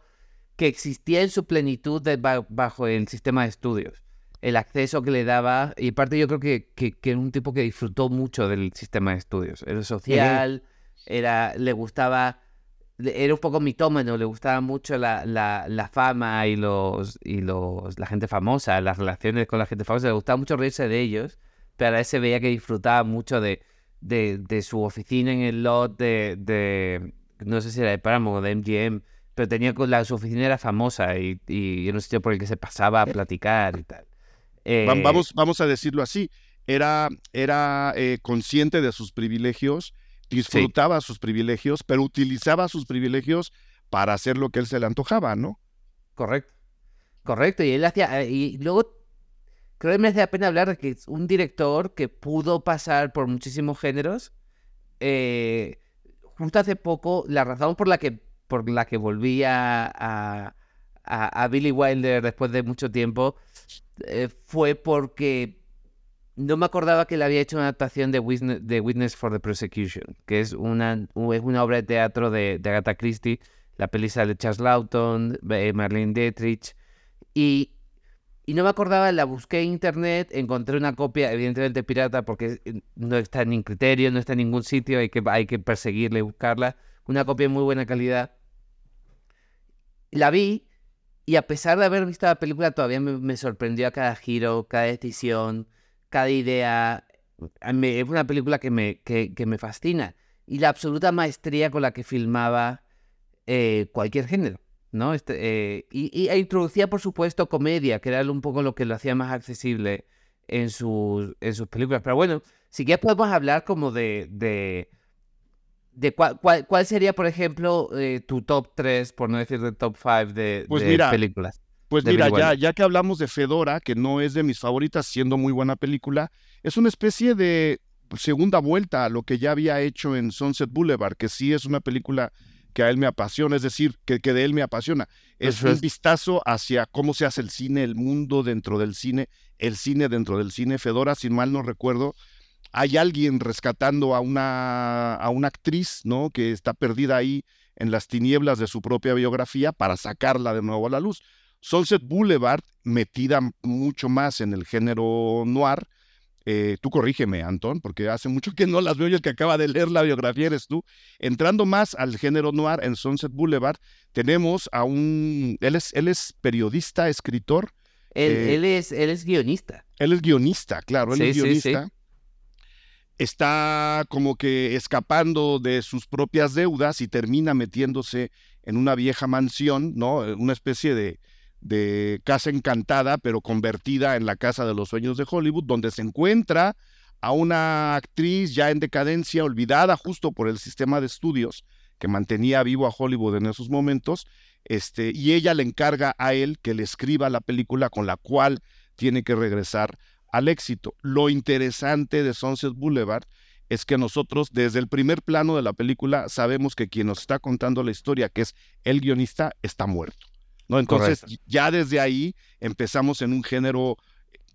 que existía en su plenitud bajo el sistema de estudios. El acceso que le daba, y aparte yo creo que, que, que, era un tipo que disfrutó mucho del sistema de estudios. Era social, era, le gustaba era un poco mitómano, le gustaba mucho la, la, fama y los y los la gente famosa, las relaciones con la gente famosa, le gustaba mucho reírse de ellos, pero a veces se veía que disfrutaba mucho de, de, su oficina en el lot de, de, no sé si era de Paramount o de MGM, pero tenía la, su oficina era famosa y, y era un sitio por el que se pasaba a platicar y tal.
Eh, vamos, vamos a decirlo así, era, era eh, consciente de sus privilegios disfrutaba sus privilegios, pero utilizaba sus privilegios para hacer lo que él se le antojaba, ¿no?
Correcto. Correcto. Y él hacía. Eh, y luego creo que me hace pena hablar de que es un director que pudo pasar por muchísimos géneros. Eh, justo hace poco, la razón por la que, por la que volví a, a, Billy Wilder después de mucho tiempo eh, fue porque no me acordaba que él había hecho una adaptación de Witness, for the Prosecution, que es una, es una obra de teatro de, Agatha Christie, la película de Charles Lawton, eh, Marlene Dietrich, y, y, no me acordaba, la busqué en internet, encontré una copia, evidentemente pirata, porque eh, no está en criterio, no está en ningún sitio, hay que, hay que perseguirla y buscarla, una copia de muy buena calidad. La vi, y a pesar de haber visto la película, todavía me, me sorprendió a cada giro, cada decisión, cada idea. Es una película que me, que, me fascina. Y la absoluta maestría con la que filmaba eh, cualquier género. ¿no? Este, eh, y, e introducía, por supuesto, comedia, que era un poco lo que lo hacía más accesible en sus, en sus películas. Pero bueno, si quieres podemos hablar como de, de, de cuál, cuál, sería, por ejemplo, eh, tu top 3, por no decir de top 5 de,
pues
de películas.
Pues mira, ya, ya que hablamos de Fedora, que no es de mis favoritas, siendo muy buena película, es una especie de segunda vuelta a lo que ya había hecho en Sunset Boulevard, que sí es una película que a él me apasiona, es decir, que, que de él me apasiona. Es un vistazo hacia cómo se hace el cine, el mundo dentro del cine, el cine dentro del cine. Fedora, sin mal no recuerdo, hay alguien rescatando a una, a una actriz, ¿no? Que está perdida ahí en las tinieblas de su propia biografía para sacarla de nuevo a la luz. Sunset Boulevard, metida mucho más en el género noir. Eh, tú corrígeme, Antón, porque hace mucho que no las veo y el que acaba de leer la biografía eres tú. Entrando más al género noir en Sunset Boulevard, tenemos a un. Él es, él es periodista, escritor.
Él, eh, es, él es guionista.
Él es guionista, claro, él es guionista. Está como que escapando de sus propias deudas y termina metiéndose en una vieja mansión, ¿no? Una especie de, de Casa Encantada, pero convertida en la Casa de los Sueños de Hollywood, donde se encuentra a una actriz ya en decadencia, olvidada justo por el sistema de estudios que mantenía vivo a Hollywood en esos momentos, este, y ella le encarga a él que le escriba la película con la cual tiene que regresar al éxito. Lo interesante de Sunset Boulevard es que nosotros desde el primer plano de la película sabemos que quien nos está contando la historia, que es el guionista, está muerto. ¿No? Entonces ya desde ahí empezamos en un género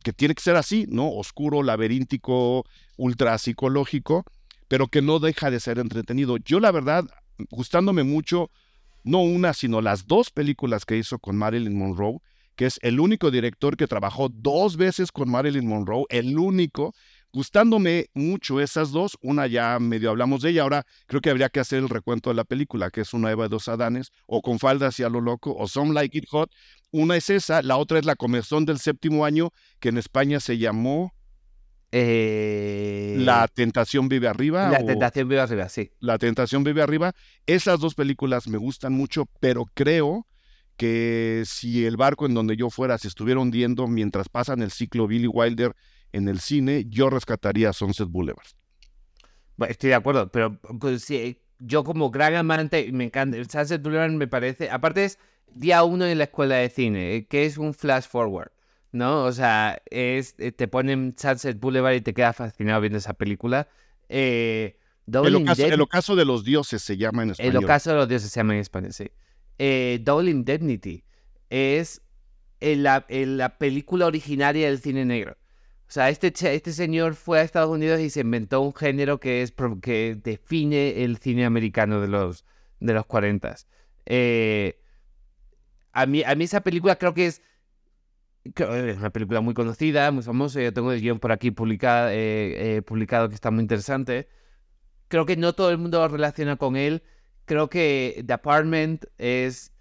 que tiene que ser así, ¿no? Oscuro, laberíntico, ultra psicológico, pero que no deja de ser entretenido. Yo la verdad, gustándome mucho, no una, sino las dos películas que hizo con Marilyn Monroe, que es el único director que trabajó dos veces con Marilyn Monroe, el único, gustándome mucho esas dos, una ya medio hablamos de ella, ahora creo que habría que hacer el recuento de la película, que es una Eva de dos Adanes, o con falda hacia lo loco, o Some Like It Hot, una es esa, la otra es la comezón del séptimo año, que en España se llamó...
Eh,
la tentación vive arriba.
La tentación vive arriba, sí.
La tentación vive arriba. Esas dos películas me gustan mucho, pero creo que si el barco en donde yo fuera se estuviera hundiendo mientras pasan el ciclo Billy Wilder en el cine, yo rescataría Sunset Boulevard.
estoy de acuerdo, pero pues, yo como gran amante, me encanta. Sunset Boulevard me parece, aparte es día uno en la escuela de cine, eh, que es un flash forward, ¿no? O sea, es, eh, te ponen Sunset Boulevard y te quedas fascinado viendo esa película.
Eh, el, ocaso, de los dioses se llama en español.
El ocaso de los dioses se llama en español, sí. Double Indemnity es la, la película originaria del cine negro. O sea, este, este señor fue a Estados Unidos y se inventó un género que, es, que define el cine americano de los, de los 40. Eh, a, mí, a mí esa película creo que es, es una película muy conocida, muy famosa. Yo tengo el guion por aquí publicado, eh, eh, publicado que está muy interesante. Creo que no todo el mundo lo relaciona con él. Creo que The Apartment es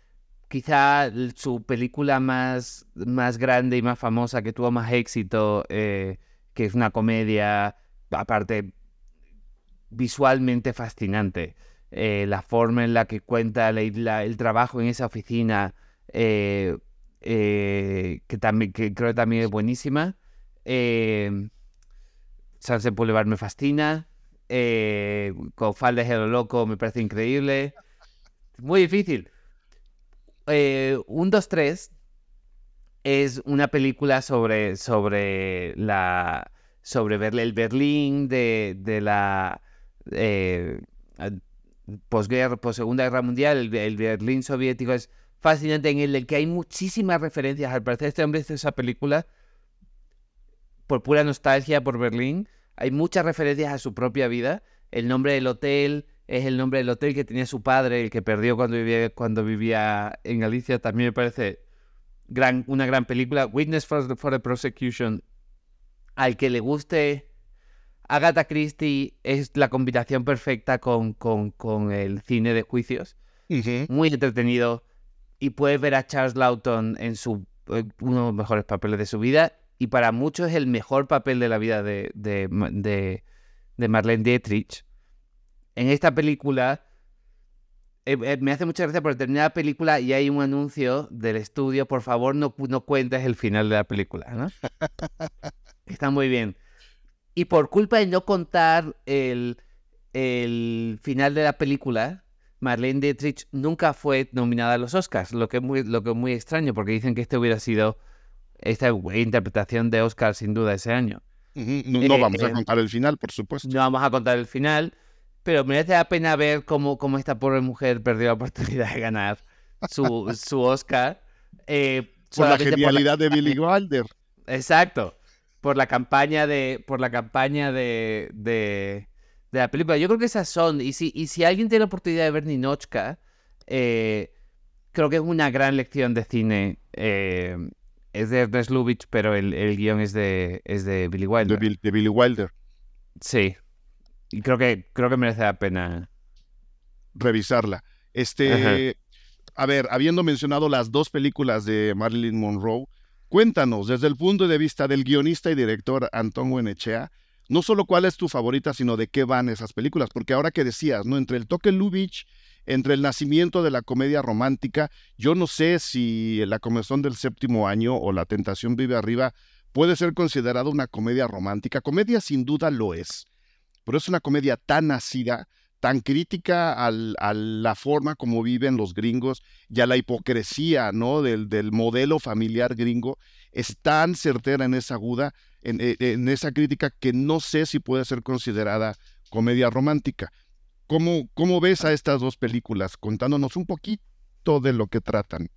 quizá su película más, más grande y más famosa, que tuvo más éxito, eh, que es una comedia, aparte, visualmente fascinante. Eh, la forma en la que cuenta el trabajo en esa oficina, eh, que, también, creo que también es buenísima. Sunset Boulevard me fascina. con Falda de Loco me parece increíble. Muy difícil eh, un 2-3 es una película sobre, sobre la sobre el Berlín de, de la eh, posguerra, Segunda Guerra Mundial, el, Berlín soviético es fascinante en el que hay muchísimas referencias. Al parecer este hombre hizo esa película por pura nostalgia por Berlín. Hay muchas referencias a su propia vida. El nombre del hotel, es el nombre del hotel que tenía su padre, el que perdió cuando vivía, cuando vivía en Galicia. También me parece gran, una gran película. Witness for the, for the Prosecution. Al que le guste Agatha Christie es la combinación perfecta con, con, con el cine de juicios. Muy entretenido. Y puedes ver a Charles Lawton en su, eh, uno de los mejores papeles de su vida. Y para muchos es el mejor papel de la vida de, de, de, de Marlene Dietrich en esta película, eh, eh, me hace mucha gracia por terminar la película y hay un anuncio del estudio, por favor no, no cuentes el final de la película, ¿no? (laughs) Está muy bien. Y por culpa de no contar el, el final de la película, Marlene Dietrich nunca fue nominada a los Oscars, lo que es muy, lo que es muy extraño, porque dicen que este hubiera sido esta interpretación de Oscar sin duda ese año.
No, no vamos a eh, contar el final, por supuesto.
No vamos a contar el final pero merece la pena ver cómo, cómo esta pobre mujer perdió la oportunidad de ganar su, su Oscar.
Eh, por la genialidad de Billy Wilder.
Exacto. Por la campaña de. Por la campaña de, de, la película. Yo creo que esas son. Y si, y si alguien tiene la oportunidad de ver Ninochka, eh, creo que es una gran lección de cine. Eh, es de Ernest Lubitsch, pero el, el, guion es de, es de Billy Wilder.
de Billy Wilder.
Sí. Y creo que, creo que merece la pena
revisarla. Este, a ver, habiendo mencionado las dos películas de Marilyn Monroe, cuéntanos desde el punto de vista del guionista y director Antón Huenechea, no solo cuál es tu favorita, sino de qué van esas películas, porque ahora que decías, ¿no? Entre el toque Lubitsch, entre el nacimiento de la comedia romántica, yo no sé si La comezón del séptimo año o La tentación vive arriba puede ser considerada una comedia romántica. Comedia sin duda lo es, pero es una comedia tan ácida, tan crítica a la forma como viven los gringos y a la hipocresía ¿no? del, del modelo familiar gringo, es tan certera en esa aguda, en, eh, en, esa crítica, que no sé si puede ser considerada comedia romántica. ¿Cómo, ¿Cómo ves a estas dos películas? Contándonos un poquito de lo que tratan.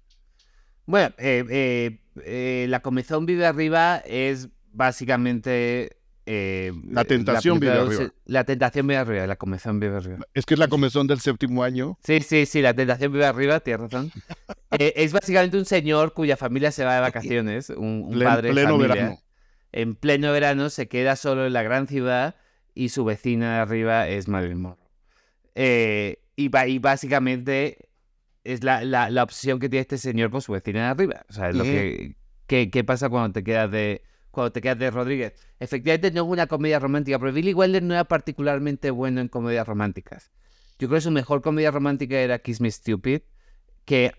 Bueno, eh, eh, eh, La Comezón Vive Arriba es básicamente...
la tentación vive arriba.
La tentación vive arriba, la comezón vive arriba.
Es que es la comezón del séptimo año.
Sí, sí, sí, la tentación vive arriba, tienes razón. (laughs) es básicamente un señor cuya familia se va de vacaciones, un, un padre
pleno
familia.
verano.
En pleno verano se queda solo en la gran ciudad y su vecina de arriba es Marilyn Monroe. y, y básicamente es la, la, la, obsesión que tiene este señor con su vecina de arriba. O sea, es lo que, que, ¿qué pasa cuando te quedas de cuando te quedas de Rodríguez? Efectivamente no es una comedia romántica, pero Billy Wilder no era particularmente bueno en comedias románticas. Yo creo que su mejor comedia romántica era Kiss Me Stupid, que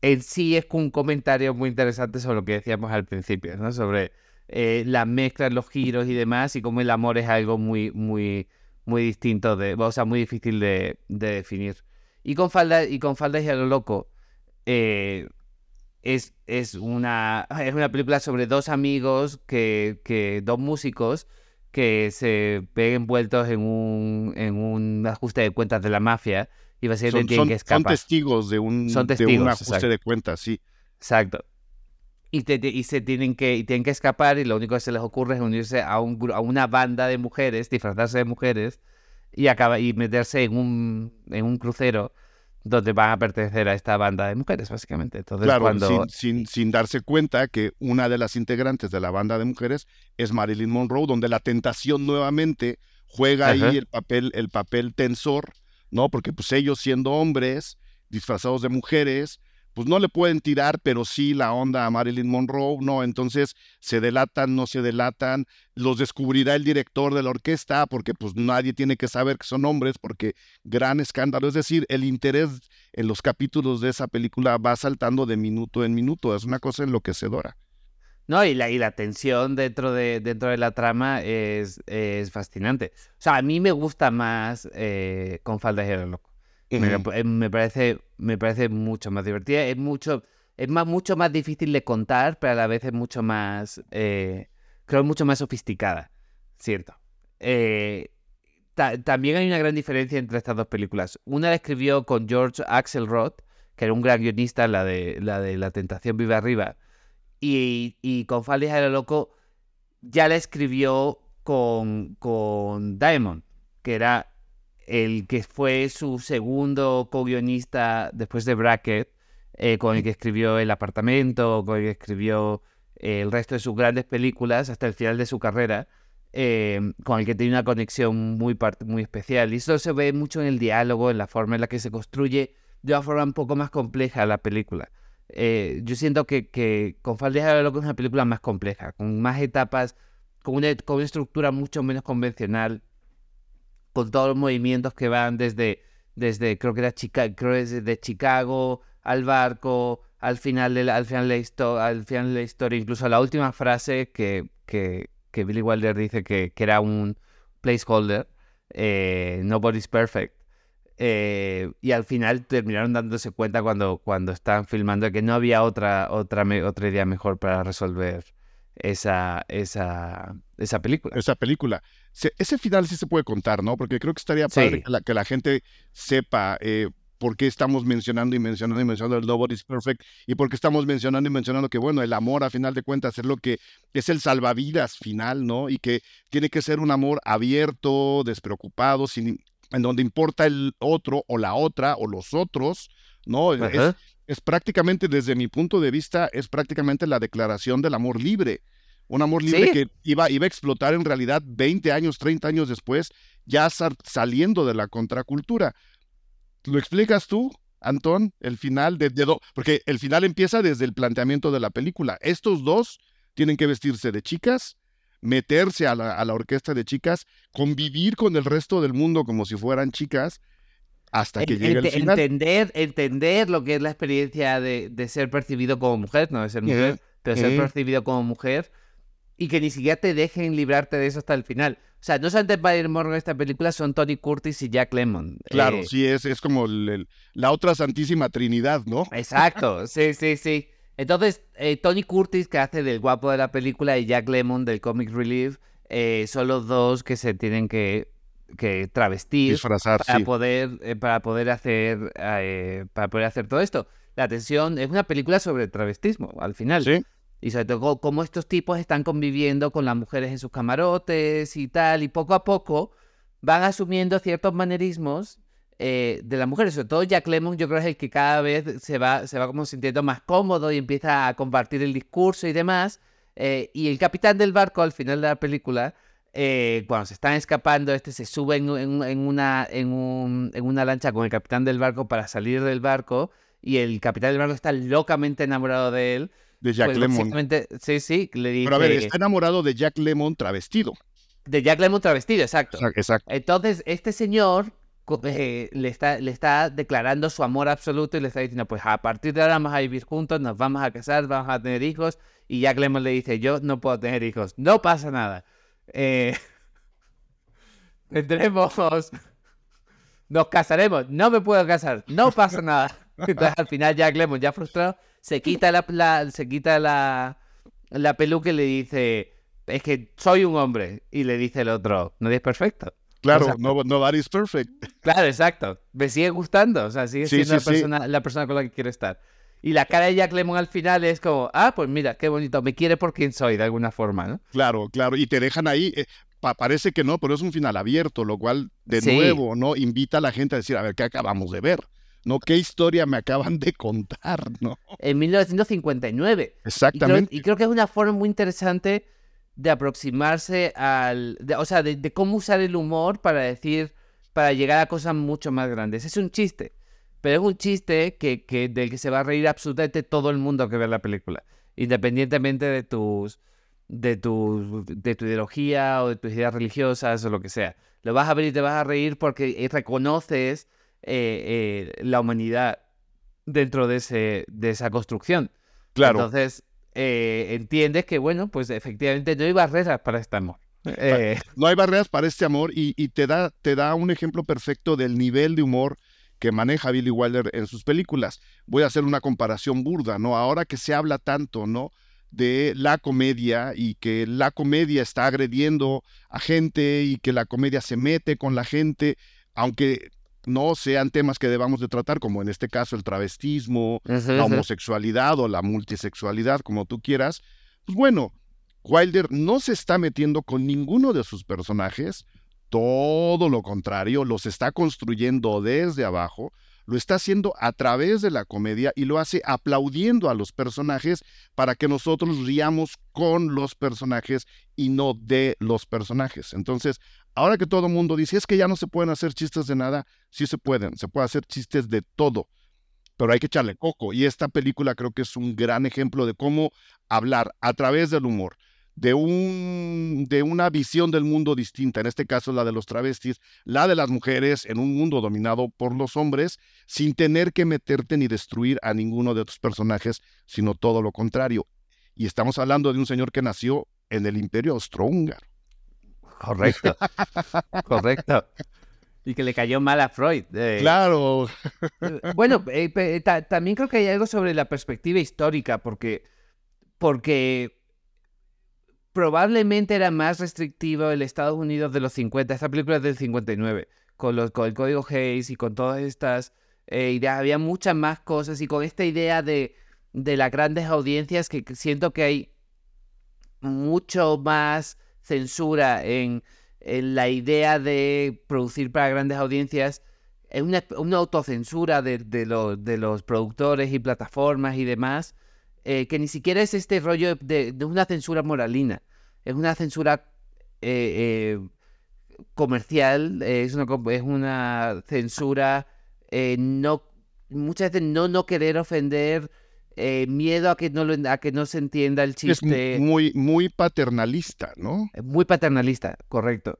en sí es un comentario muy interesante sobre lo que decíamos al principio, ¿no? Sobre eh, las mezclas, los giros y demás, y cómo el amor es algo muy, muy, muy distinto, de, o sea, muy difícil de, de definir. Y con falda y con faldas y a lo loco eh, es, es, una, es una película sobre dos amigos, que, que dos músicos que se ven envueltos en un, en un ajuste de cuentas de la mafia y básicamente
son,
tienen
son,
que escapar.
Son testigos de un,
Son
de
testigos,
un ajuste
exacto.
de cuentas, sí.
Exacto. Y, te- te- y se tienen que, y tienen que escapar y lo único que se les ocurre es unirse a, un, a una banda de mujeres, disfrazarse de mujeres y, acaba, y meterse en un, en un crucero donde van a pertenecer a esta banda de mujeres, básicamente. Entonces,
Claro,
cuando...
sin, sin, sin darse cuenta que una de las integrantes de la banda de mujeres es Marilyn Monroe, donde la tentación nuevamente juega
Ajá.
ahí el papel, el papel tensor, ¿no? Porque pues ellos siendo hombres, disfrazados de mujeres, pues no le pueden tirar, pero sí la onda a Marilyn Monroe, ¿no? Entonces se delatan, no se delatan, los descubrirá el director de la orquesta, porque pues nadie tiene que saber que son hombres, porque gran escándalo, es decir, el interés en los capítulos de esa película va saltando de minuto en minuto, es una cosa enloquecedora.
No, y la, y la tensión dentro de, dentro de la trama es, es fascinante. O sea, a mí me gusta más eh, con faldas y a lo loco. Me, eh, me parece, me parece mucho más divertida. Es mucho, es más, mucho más difícil de contar, pero a la vez es mucho más, eh, creo, mucho más sofisticada. Cierto. Eh, ta- también hay una gran diferencia entre estas dos películas. Una la escribió con George Axelrod, que era un gran guionista, la de La, de la Tentación Vive Arriba. Y, y con Faldas y a lo loco ya la escribió con, con Diamond, que era el que fue su segundo co-guionista después de Bracket, eh, con el que escribió El apartamento, con el que escribió eh, el resto de sus grandes películas hasta el final de su carrera, eh, con el que tiene una conexión muy, muy especial. Y eso se ve mucho en el diálogo, en la forma en la que se construye de una forma un poco más compleja la película. Yo siento que, que con Faldas de Loco es una película más compleja, con más etapas, con una, con una estructura mucho menos convencional, con todos los movimientos que van desde, desde creo que era Chica, creo que es de Chicago al barco, al final de la, al final la, histo- al final la historia, incluso la última frase que, que, que Billy Wilder dice que, que era un placeholder, eh, Nobody's Perfect. Eh, y al final terminaron dándose cuenta cuando, cuando estaban filmando que no había otra, otra, otra idea mejor para resolver esa, esa, esa película.
Esa película. Se- ese final sí se puede contar, ¿no? Porque creo que estaría padre
Sí.
que, la, que la gente sepa eh, por qué estamos mencionando y mencionando y mencionando el Nobody's Perfect y por qué estamos mencionando y mencionando que, bueno, el amor a final de cuentas es lo que es el salvavidas final, ¿no? Y que tiene que ser un amor abierto, despreocupado, sin, en donde importa el otro o la otra o los otros, ¿no? Es, es prácticamente, desde mi punto de vista, es prácticamente la declaración del amor libre. Un amor libre
Sí.
que iba, iba a explotar en realidad 20 años, 30 años después, ya sal- saliendo de la contracultura. ¿Lo explicas tú, Antón? El final de, porque el final empieza desde el planteamiento de la película. Estos dos tienen que vestirse de chicas, meterse a la, a la orquesta de chicas, convivir con el resto del mundo como si fueran chicas, hasta que
En-
llegue el
ente-
final.
entender, entender lo que es la experiencia de, de ser percibido como mujer, no de ser mujer, pero ser percibido como mujer y que ni siquiera te dejen librarte de eso hasta el final. O sea, no solamente Bader Morgan en esta película, son Tony Curtis y Jack Lemmon.
Claro,
Eh,
sí, es, es como el- el- la otra santísima trinidad, ¿no?
Exacto, (laughs) sí, sí, sí. Entonces, eh, Tony Curtis, que hace del guapo de la película, y Jack Lemmon del Comic Relief, eh, son los dos que se tienen que, que travestir
Disfrazar,
para
sí.
poder para poder hacer para poder hacer todo esto. La atención es una película sobre travestismo al final.
Sí.
Y sobre todo cómo estos tipos están conviviendo con las mujeres en sus camarotes y tal. Y poco a poco van asumiendo ciertos manerismos eh, de las mujeres. Sobre todo Jack Lemmon yo creo es el que cada vez se va, se va como sintiendo más cómodo y empieza a compartir el discurso y demás. Eh, y el capitán del barco al final de la película, eh, cuando se están escapando, este se sube en una, en, un- en una lancha con el capitán del barco para salir del barco. Y el capitán del barco está locamente enamorado de él.
De Jack
Pues, básicamente, Sí, sí, le.
Pero a ver, está enamorado de Jack Lemmon travestido.
De Jack Lemmon travestido, exacto.
Exacto.
Entonces, este señor eh, le, está, le está declarando su amor absoluto y le está diciendo, pues a partir de ahora vamos a vivir juntos, nos vamos a casar, vamos a tener hijos. Y Jack Lemmon le dice, yo no puedo tener hijos, no pasa nada. Eh, (laughs) tendremos... Nos casaremos, no me puedo casar, no pasa nada. (laughs) Entonces al final Jack Lemmon, ya frustrado, se quita la, la- se quita la, la peluca y le dice, es que soy un hombre. Y le dice el otro, nadie es perfecto.
Claro,
sea,
no, nobody's perfect.
Claro, exacto. Me sigue gustando. O sea, sigue
Sí,
siendo
sí,
la,
sí.
persona, la persona con la que quiero estar. Y la cara de Jack Lemmon al final es como, ah, pues mira, qué bonito, me quiere por quien soy, de alguna forma, ¿no?
Claro, claro. Y te dejan ahí. eh, pa- parece que no, pero es un final abierto, lo cual, de nuevo, ¿no? Invita a la gente a decir, a ver, ¿qué acabamos de ver? ¿No? ¿Qué historia me acaban de contar? ¿No?
En 1959. Y creo,
Exactamente.
y creo que es una forma muy interesante de aproximarse al. de- o sea, de, de cómo usar el humor para decir. para llegar a cosas mucho más grandes. Es un chiste. Pero es un chiste que, que, del que se va a reír absolutamente todo el mundo que ve la película. Independientemente de tus. de tu, de tu ideología o de tus ideas religiosas o lo que sea. Lo vas a ver y te vas a reír porque reconoces eh, eh, la humanidad dentro de, ese, de esa construcción.
Claro.
Entonces, eh, entiendes que, bueno, pues efectivamente no hay barreras para este amor. Eh,
No hay barreras para este amor y, y te, da, te da un ejemplo perfecto del nivel de humor que maneja Billy Wilder en sus películas. Voy a hacer una comparación burda, ¿no? Ahora que se habla tanto, ¿no? de la comedia y que la comedia está agrediendo a gente y que la comedia se mete con la gente, aunque no sean temas que debamos de tratar, como en este caso el travestismo, la homosexualidad o la multisexualidad, como tú quieras, pues bueno, Wilder no se está metiendo con ninguno de sus personajes, todo lo contrario, los está construyendo desde abajo, lo está haciendo a través de la comedia y lo hace aplaudiendo a los personajes para que nosotros riamos con los personajes y no de los personajes. Entonces, ahora que todo el mundo dice, es que ya no se pueden hacer chistes de nada, sí se pueden, se puede hacer chistes de todo, pero hay que echarle coco. Y esta película creo que es un gran ejemplo de cómo hablar a través del humor de, un, de una visión del mundo distinta, en este caso la de los travestis, la de las mujeres en un mundo dominado por los hombres, sin tener que meterte ni destruir a ninguno de tus personajes, sino todo lo contrario. Y estamos hablando de un señor que nació en el imperio austrohúngaro.
Correcto. Correcto. (laughs) Y que le cayó mal a Freud. eh,
Claro, (laughs)
Bueno, eh, también creo que hay algo sobre la perspectiva histórica, porque, porque probablemente era más restrictivo el Estados Unidos de los 50. Esta película es del 59, con, los, con el código Hayes y con todas estas eh, ideas. Había muchas más cosas y con esta idea de, las grandes audiencias que siento que hay mucho más censura en, la idea de producir para grandes audiencias. Es una, autocensura de los productores y plataformas y demás, eh, que ni siquiera es este rollo de, de una censura moralina. Es una censura eh, eh, comercial, es, una, es una censura no muchas veces no no querer ofender, miedo a que no lo, a que no se entienda el
es
chiste.
muy, muy paternalista, ¿no?
Muy paternalista, correcto.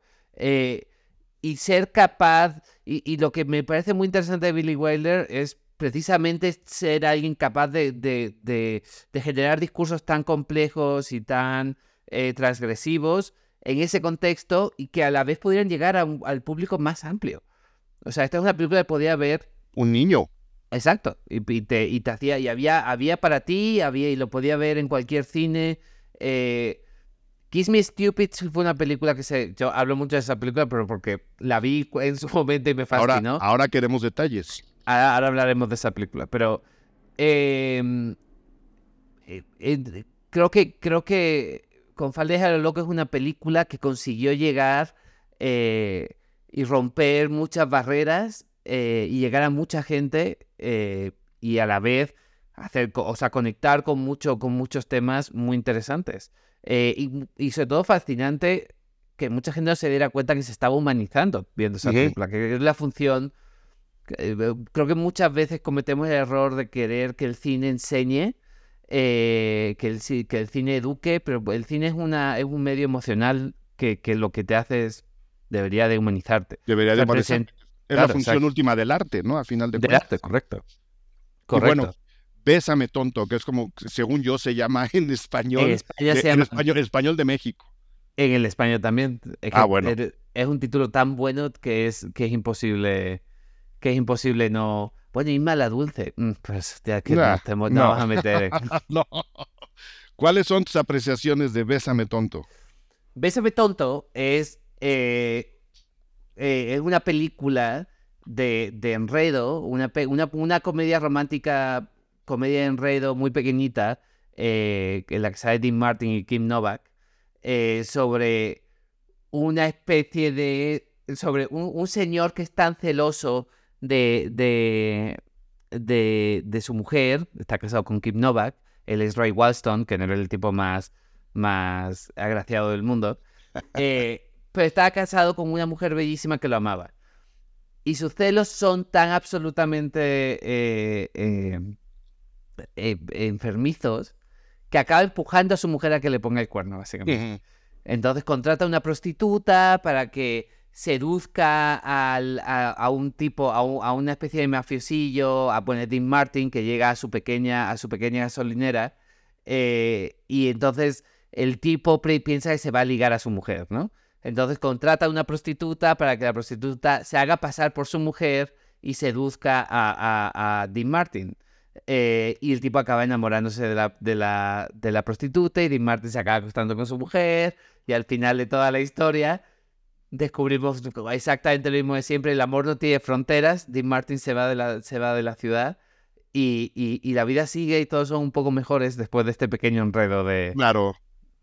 Y ser capaz, y, y lo que me parece muy interesante de Billy Wilder es precisamente ser alguien capaz de, de- de- de generar discursos tan complejos y tan eh, transgresivos en ese contexto y que a la vez pudieran llegar al público más amplio. O sea, esta es una película que podía ver...
Un niño.
Exacto. Y, te, y te hacía, y había, había para ti, había, y lo podía ver en cualquier cine. Eh, Kiss Me Stupid fue una película que se. Yo hablo mucho de esa película, pero porque la vi en su momento y me fascinó.
Ahora, ahora queremos detalles.
Ahora, hablaremos de esa película. Pero. Em, eh, eh, creo que. Creo que. Con Faldeja lo Loco es una película que consiguió llegar eh, y romper muchas barreras y llegar a mucha gente y a la vez hacer, o sea, conectar con, mucho, con muchos temas muy interesantes. Eh, y, sobre todo fascinante que mucha gente no se diera cuenta que se estaba humanizando viendo esa película, que es la función. Eh, creo que muchas veces cometemos el error de querer que el cine enseñe, eh, que, el, que el cine eduque, pero el cine es, una, es un medio emocional que, que lo que te hace es, debería de humanizarte.
Debería de. Es la función última del arte, ¿no? A final de
Del arte, correcto. Correcto.
Bésame tonto, que es como, según yo, se llama (laughs) en español. En
España se
llama. Español, español de México.
En el español también.
Es ah, bueno.
Es, un título tan bueno que es, que es imposible. Que es imposible no. Bueno, y mala dulce. Mm, pues ya que no, te, no, no. vas a meter. (laughs)
no. ¿Cuáles son tus apreciaciones de Bésame tonto?
Bésame tonto es. Eh, eh, es una película de, de enredo, una, una, una comedia romántica comedia de enredo muy pequeñita, eh, en la que sale Dean Martin y Kim Novak, eh, sobre una especie de. sobre un, señor que es tan celoso de, de, de, su mujer, está casado con Kim Novak, él es Ray Walston, que no era el tipo más, más agraciado del mundo, eh, (laughs) pero estaba casado con una mujer bellísima que lo amaba. Y sus celos son tan absolutamente eh, enfermizos que acaba empujando a su mujer a que le ponga el cuerno, básicamente. Entonces contrata a una prostituta para que seduzca a, un tipo, a, una especie de mafiosillo, a poner Dean Martin, que llega a su pequeña, a su pequeña gasolinera, eh, y entonces el tipo piensa que se va a ligar a su mujer, ¿no? Entonces contrata a una prostituta para que la prostituta se haga pasar por su mujer y seduzca a, a Dean Martin. Eh, y el tipo acaba enamorándose de la, de la, de la prostituta y Dean Martin se acaba acostando con su mujer y al final de toda la historia descubrimos exactamente lo mismo de siempre, el amor no tiene fronteras, Dean Martin se va de la, se va de la ciudad y, y, la vida sigue y todos son un poco mejores después de este pequeño enredo de,
claro.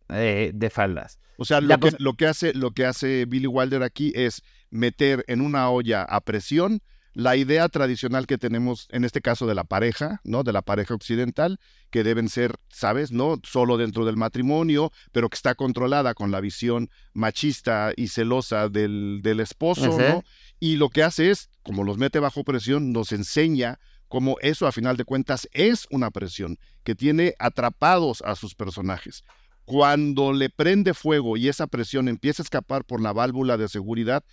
de faldas.
O sea, lo que, lo, que hace, lo que hace Billy Wilder aquí es meter en una olla a presión la idea tradicional que tenemos en este caso de la pareja, ¿no? De la pareja occidental, que deben ser, ¿sabes? No solo dentro del matrimonio, pero que está controlada con la visión machista y celosa del, del esposo, ¿no? Y lo que hace es, como los mete bajo presión, nos enseña cómo eso a final de cuentas es una presión que tiene atrapados a sus personajes. Cuando le prende fuego y esa presión empieza a escapar por la válvula de seguridad,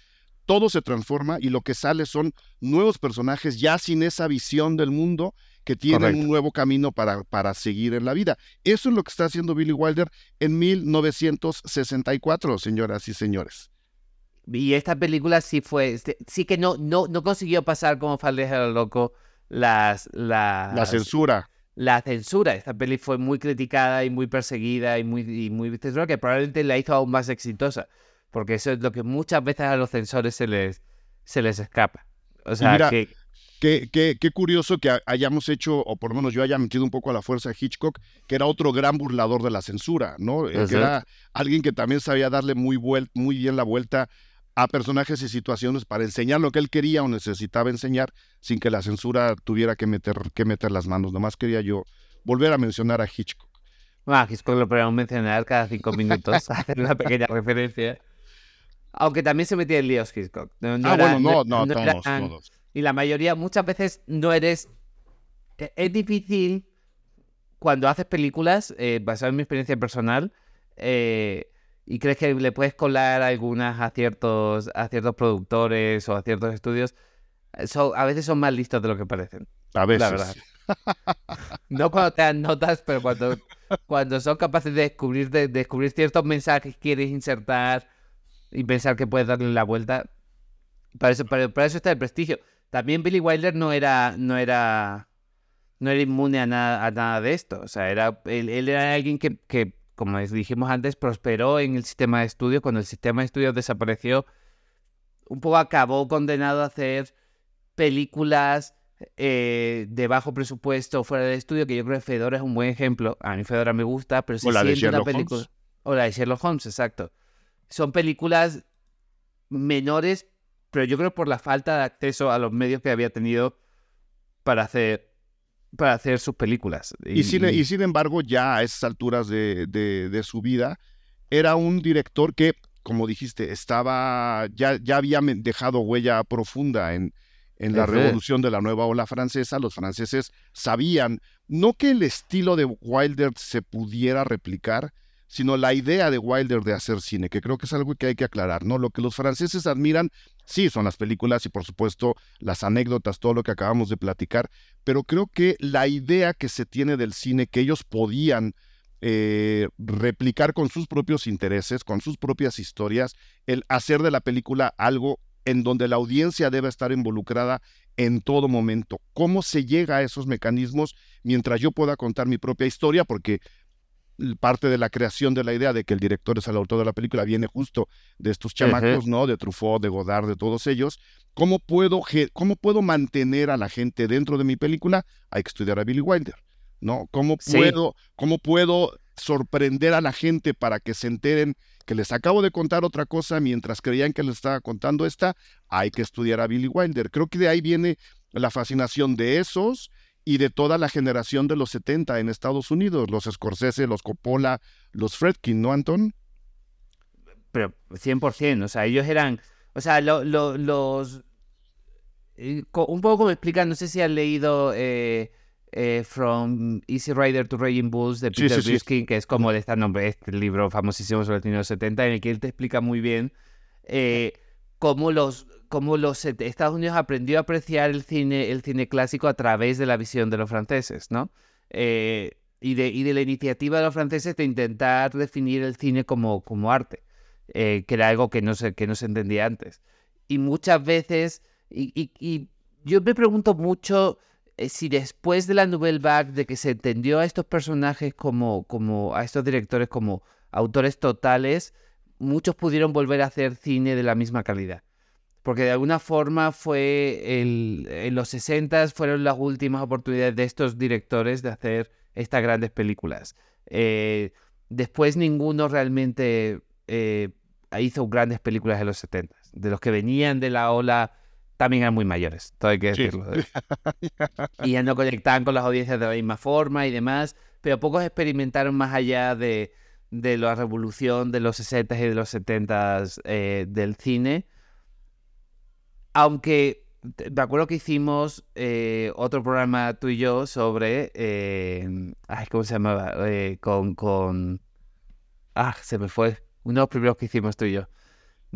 todo se transforma y lo que sale son nuevos personajes ya sin esa visión del mundo que tienen un nuevo camino para, para seguir en la vida. Eso es lo que está haciendo Billy Wilder en 1964, señoras y señores.
Y esta película sí fue, este, sí que no, no, no consiguió pasar como Faldeja loco las, las,
La censura.
La censura. Esta peli fue muy criticada y muy perseguida y muy, y muy que probablemente la hizo aún más exitosa porque eso es lo que muchas veces a los censores se les, se les escapa. O sea, que...
Qué, qué, qué, curioso que hayamos hecho, o por lo menos yo haya metido un poco a la fuerza a Hitchcock, que era otro gran burlador de la censura, ¿no? Eh, que era alguien que también sabía darle muy, muy bien la vuelta a personajes y situaciones para enseñar lo que él quería o necesitaba enseñar sin que la censura tuviera que meter, que meter las manos. Nomás quería yo volver a mencionar a Hitchcock.
Bueno, Hitchcock lo podemos mencionar cada cinco minutos, (laughs) hacer una pequeña referencia. Aunque también se metía en líos Hitchcock.
No, ah, bueno, no, no, todos,
Y la mayoría, muchas veces no eres... E, es difícil cuando haces películas, eh, basado en mi experiencia personal, eh, y crees que le puedes colar algunas a ciertos, a ciertos productores o a ciertos estudios, a veces son más listos de lo que parecen.
A veces. La verdad.
no cuando te dan notas, pero cuando, cuando son capaces de descubrir, de, descubrir ciertos mensajes que quieres insertar y pensar que puedes darle la vuelta. Para eso, para, eso está el prestigio. También Billy Wilder no era, no era, no era inmune a nada, a nada de esto. O sea, era, él, era alguien que, que, como dijimos antes, prosperó en el sistema de estudio. Cuando el sistema de estudios desapareció, un poco acabó condenado a hacer películas eh, de bajo presupuesto fuera de estudio, que yo creo que Fedora es un buen ejemplo. A mí Fedora me gusta, pero si
de
una
película. Holmes.
O la de Sherlock Holmes, exacto. Son películas menores, pero yo creo por la falta de acceso a los medios que había tenido para hacer para hacer sus películas.
Y, sin, embargo, ya a esas alturas de, de, su vida, era un director que, como dijiste, estaba, ya, ya había dejado huella profunda en, en la revolución de la nueva ola francesa, los franceses sabían no que el estilo de Wilder se pudiera replicar, sino la idea de Wilder de hacer cine, que creo que es algo que hay que aclarar, ¿no? Lo que los franceses admiran, sí, son las películas y por supuesto las anécdotas, todo lo que acabamos de platicar, pero creo que la idea que se tiene del cine, que ellos podían eh, replicar con sus propios intereses, con sus propias historias, el hacer de la película algo en donde la audiencia debe estar involucrada en todo momento. ¿Cómo se llega a esos mecanismos mientras yo pueda contar mi propia historia? Porque parte de la creación de la idea de que el director es el autor de la película viene justo de estos chamacos, ¿no? De Truffaut, de Godard, de todos ellos. ¿Cómo puedo, ¿Cómo puedo mantener a la gente dentro de mi película? Hay que estudiar a Billy Wilder, ¿no? ¿Cómo puedo, cómo puedo sorprender a la gente para que se enteren que les acabo de contar otra cosa mientras creían que les estaba contando esta, hay que estudiar a Billy Wilder. Creo que de ahí viene la fascinación de esos y de toda la generación de los 70 en Estados Unidos, los Scorsese, los Coppola, los Fredkin, ¿no, Anton?
Pero 100%, o sea, ellos eran, o sea, los... Eh, un poco como explican, no sé si han leído... Eh, eh, From Easy Rider to Raging Bulls de Peter sí, que es como de este nombre, este libro famosísimo sobre los 70, en el que él te explica muy bien eh, cómo los cómo los Estados Unidos aprendió a apreciar el cine, el cine clásico a través de la visión de los franceses, ¿no? Eh, y, de, y de la iniciativa de los franceses de intentar definir el cine como, como arte, que era algo que no, se, que no se entendía antes. Y muchas veces, y, y, y yo me pregunto mucho eh, si después de la Nouvelle Vague, de que se entendió a estos personajes como, como, a estos directores como autores totales, muchos pudieron volver a hacer cine de la misma calidad. Porque de alguna forma fue el, en los 60 fueron las últimas oportunidades de estos directores de hacer estas grandes películas. Eh, después ninguno realmente eh, hizo grandes películas en los 70 De los que venían de la ola también eran muy mayores, todo hay que decirlo. (laughs) y ya no conectaban con las audiencias de la misma forma y demás, pero pocos experimentaron más allá de, de la revolución de los 60s y de los 70s eh, del cine. Aunque me acuerdo que hicimos eh, otro programa tú y yo sobre. Eh, ay, ¿Cómo se llamaba? con, con. Ah, se me fue. Uno de los primeros que hicimos tú y yo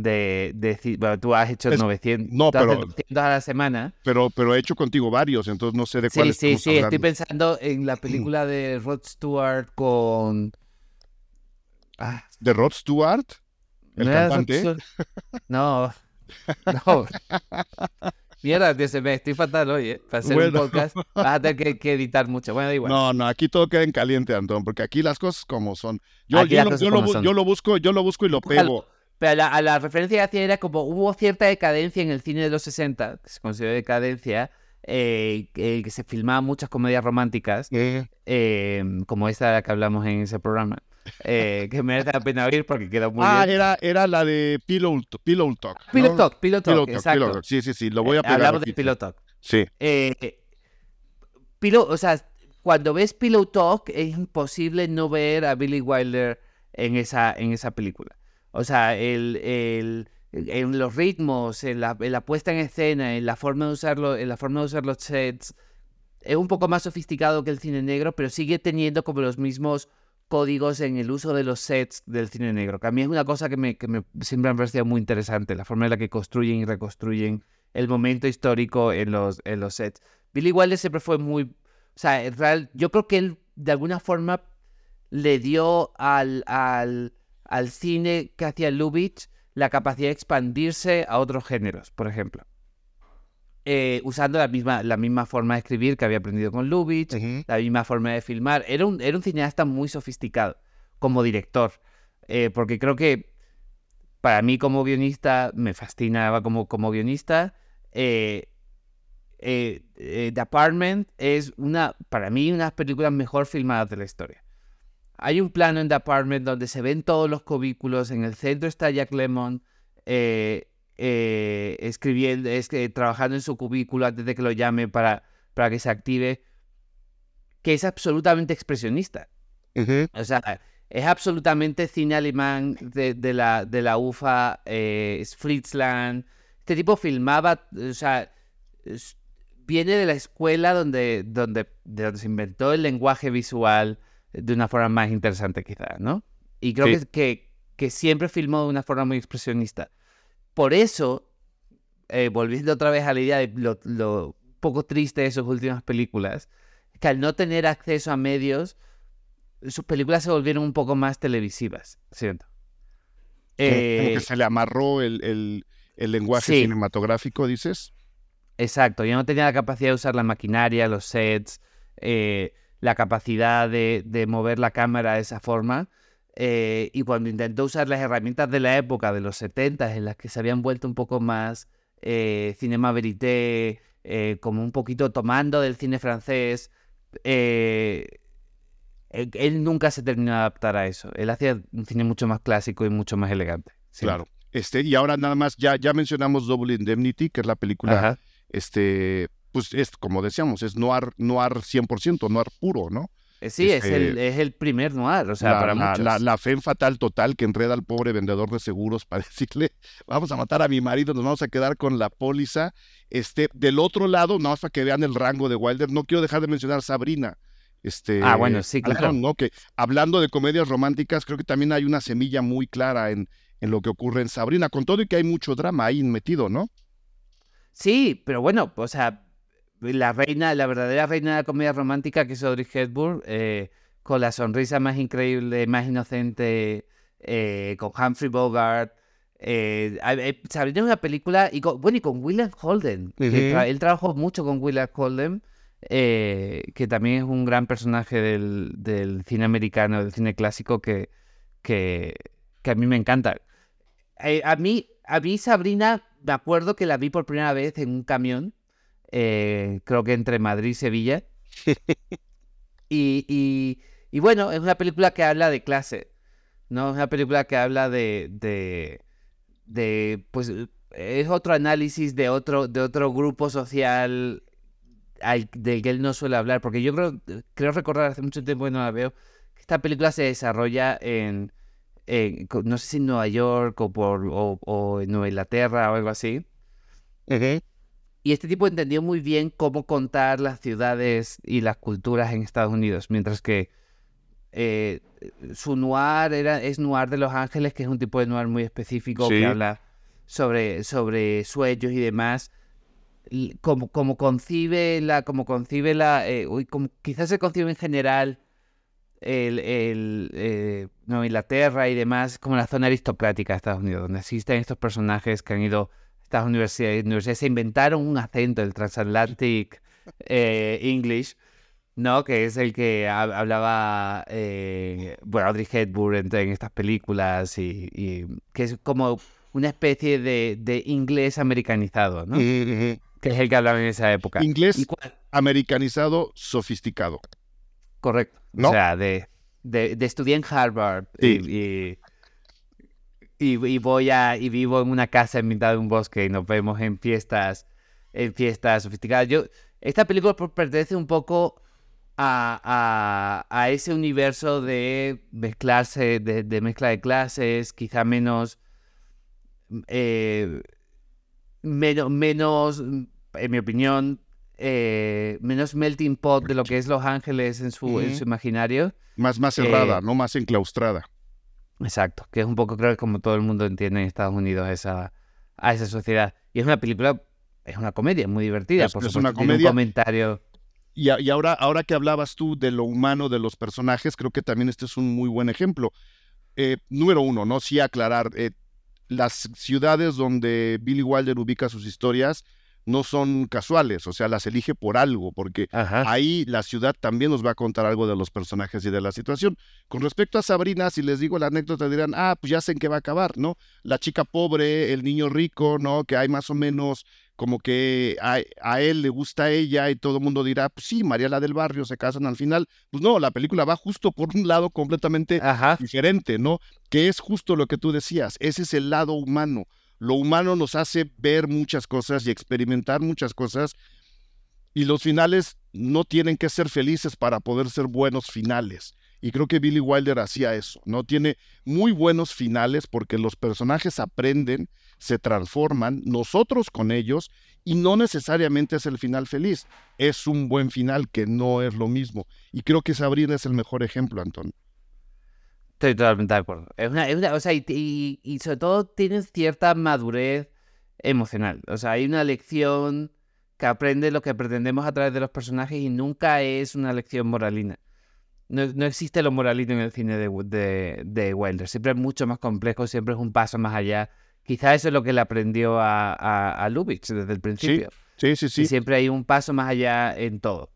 de, decir, bueno, tú has hecho 900,
no, pero,
a la semana.
Pero, pero he hecho contigo varios, entonces no sé de cuál
Sí, sí, sí, estoy pensando en la película de Rod Stewart con...
Ah. ¿De Rod Stewart? ¿El ¿No cantante?
No, no. (laughs) Mierda, se me estoy fatal hoy, ¿eh? Para hacer un podcast vas a tener que, editar mucho. Bueno, igual.
No, no, aquí todo queda en caliente, Antón, porque aquí las cosas como son. Yo, yo, lo, yo lo, busco, yo lo busco y lo pego.
Pero a la, referencia que hacía era como hubo cierta decadencia en el cine de los 60, que se consideró decadencia, eh, que se filmaban muchas comedias románticas, eh, como esta de la que hablamos en ese programa. Eh, que merece la pena oír porque quedó muy
ah,
bien.
Era, era la de Pillow, Pillow Talk.
Pillow Talk, Pillow Talk, exacto.
Sí, sí, sí, lo voy a pegar
Hablamos de Pillow Talk.
Sí.
Pillow, o sea, cuando ves Pillow Talk es imposible no ver a Billy Wilder en esa, en esa película. O sea, el, el, en los ritmos, en la, puesta en escena, en la forma de usarlo, en la forma de usar los sets, es un poco más sofisticado que el cine negro, pero sigue teniendo como los mismos códigos en el uso de los sets del cine negro, que a mí es una cosa que, me, que me siempre me ha parecido muy interesante, la forma en la que construyen y reconstruyen el momento histórico en los, en los sets. Billy Wilder siempre fue muy, O sea, en real, yo creo que él de alguna forma le dio al, al, al cine que hacía Lubitsch la capacidad de expandirse a otros géneros, por ejemplo. Eh, usando la misma, la misma forma de escribir que había aprendido con Lubitsch, la misma forma de filmar. Era un, era un cineasta muy sofisticado como director, eh, porque creo que para mí como guionista, me fascinaba como, como guionista. Eh, The Apartment es una, para mí, una de las películas mejor filmadas de la historia. Hay un plano en The Apartment donde se ven todos los cubículos, en el centro está Jack Lemmon, eh, escribiendo, es, trabajando en su cubículo antes de que lo llame para, para que se active, que es absolutamente expresionista. O sea, es absolutamente cine alemán de, la, de la UFA, eh, Fritzland. Este tipo filmaba, o sea, viene de la escuela donde, donde, de donde se inventó el lenguaje visual de una forma más interesante quizás, ¿no? Y creo que, que, que siempre filmó de una forma muy expresionista. Por eso, eh, volviendo otra vez a la idea de lo, poco triste de sus últimas películas, que al no tener acceso a medios, sus películas se volvieron un poco más televisivas, ¿cierto?
Eh, como que se le amarró el, lenguaje cinematográfico, dices.
Exacto, ya no tenía la capacidad de usar la maquinaria, los sets, eh, la capacidad de, de, mover la cámara de esa forma. Eh, y cuando intentó usar las herramientas de la época, de los 70, en las que se habían vuelto un poco más eh, cinema verité, eh, como un poquito tomando del cine francés, él, nunca se terminó de adaptar a eso. Él hacía un cine mucho más clásico y mucho más elegante.
Claro. Este, y ahora nada más, ya, ya mencionamos Double Indemnity, que es la película, este, pues es, como decíamos, es noir, noir 100%, noir puro, ¿no?
Eh, sí, es, el, este, es el primer noir, o sea,
la,
para
la, muchos. La, fe fatal total que enreda al pobre vendedor de seguros para (laughs) decirle, vamos a matar a mi marido, nos vamos a quedar con la póliza. Este, del otro lado, nada más para que vean el rango de Wilder, no quiero dejar de mencionar Sabrina. Este,
ah, bueno, sí, claro.
¿no? Que hablando de comedias románticas, creo que también hay una semilla muy clara en, en lo que ocurre en Sabrina, con todo y que hay mucho drama ahí metido, ¿no?
Sí, pero bueno, o sea, la reina, la verdadera reina de la comedia romántica, que es Audrey Hepburn, eh, con la sonrisa más increíble, más inocente, eh, con Humphrey Bogart. Eh, Sabrina es una película, y con, bueno, y con William Holden. él trabajó mucho con William Holden, eh, que también es un gran personaje del, del cine americano, del cine clásico, que, que, que a mí me encanta. a, mí, a mí Sabrina, me acuerdo que la vi por primera vez en un camión eh, creo que entre Madrid y Sevilla. (laughs) y, y, bueno, es una película que habla de clase, ¿no? Es una película que habla de, de, de pues, es otro análisis de otro, de otro grupo social del que él no suele hablar, porque yo creo, creo recordar hace mucho tiempo que no la veo, que esta película se desarrolla en, no sé si en Nueva York o, por, o, en Nueva Inglaterra o algo así. Y este tipo entendió muy bien cómo contar las ciudades y las culturas en Estados Unidos, mientras que eh, su noir era, es noir de Los Ángeles, que es un tipo de noir muy específico que habla sobre, sobre sueños y demás. como, como concibe la, como concibe la, eh, como quizás se concibe en general el, el eh, Nueva Inglaterra y demás como la zona aristocrática de Estados Unidos, donde existen estos personajes que han ido estas universidades, se inventaron un acento, el transatlantic eh, English, ¿no? Que es el que hablaba, eh, bueno, Audrey Hepburn en, estas películas y, que es como una especie de, inglés americanizado, ¿no? Que es el que hablaba en esa época.
Inglés americanizado, sofisticado.
Correcto. ¿No? O sea, de, de, estudiar en Harvard y y, voy a y vivo en una casa en mitad de un bosque y nos vemos en fiestas en fiestas sofisticadas. Yo esta película pertenece un poco a, a, ese universo de mezclarse de, mezcla de clases, quizá menos eh, menos menos en mi opinión eh, menos melting pot de lo que es Los Ángeles en su, en su imaginario.
Más, más cerrada, eh, no más enclaustrada.
Exacto, que es un poco, creo que como todo el mundo entiende en Estados Unidos esa, a esa sociedad. Y es una película, es una comedia muy divertida,
es, por supuesto, una comedia.
un comentario.
Y, ahora, ahora que hablabas tú de lo humano de los personajes, creo que también este es un muy buen ejemplo. Eh, número uno, ¿no? Sí aclarar, eh, las ciudades donde Billy Wilder ubica sus historias no son casuales, o sea, las elige por algo, porque ahí la ciudad también nos va a contar algo de los personajes y de la situación. Con respecto a Sabrina, si les digo la anécdota, dirán, ah, pues ya sé en qué va a acabar, ¿no? La chica pobre, el niño rico, ¿no? Que hay más o menos como que a, él le gusta a ella y todo el mundo dirá, pues sí, María la del barrio, se casan al final. Pues no, la película va justo por un lado completamente diferente, ¿no? Que es justo lo que tú decías, ese es el lado humano. Lo humano nos hace ver muchas cosas y experimentar muchas cosas y los finales no tienen que ser felices para poder ser buenos finales. Y creo que Billy Wilder hacía eso, ¿no? Tiene muy buenos finales porque los personajes aprenden se transforman, nosotros con ellos, y no necesariamente es el final feliz, es un buen final que no es lo mismo. Y creo que Sabrina es el mejor ejemplo, Antonio.
Estoy totalmente de acuerdo. Es una, o sea, y, y, sobre todo tienen cierta madurez emocional. O sea, hay una lección que aprende lo que pretendemos a través de los personajes y nunca es una lección moralina. No, no existe lo moralino en el cine de, de, de Wilder. Siempre es mucho más complejo, siempre es un paso más allá Quizá eso es lo que le aprendió a, a, Lubitsch desde el principio.
Sí, sí, sí.
Y siempre hay un paso más allá en todo.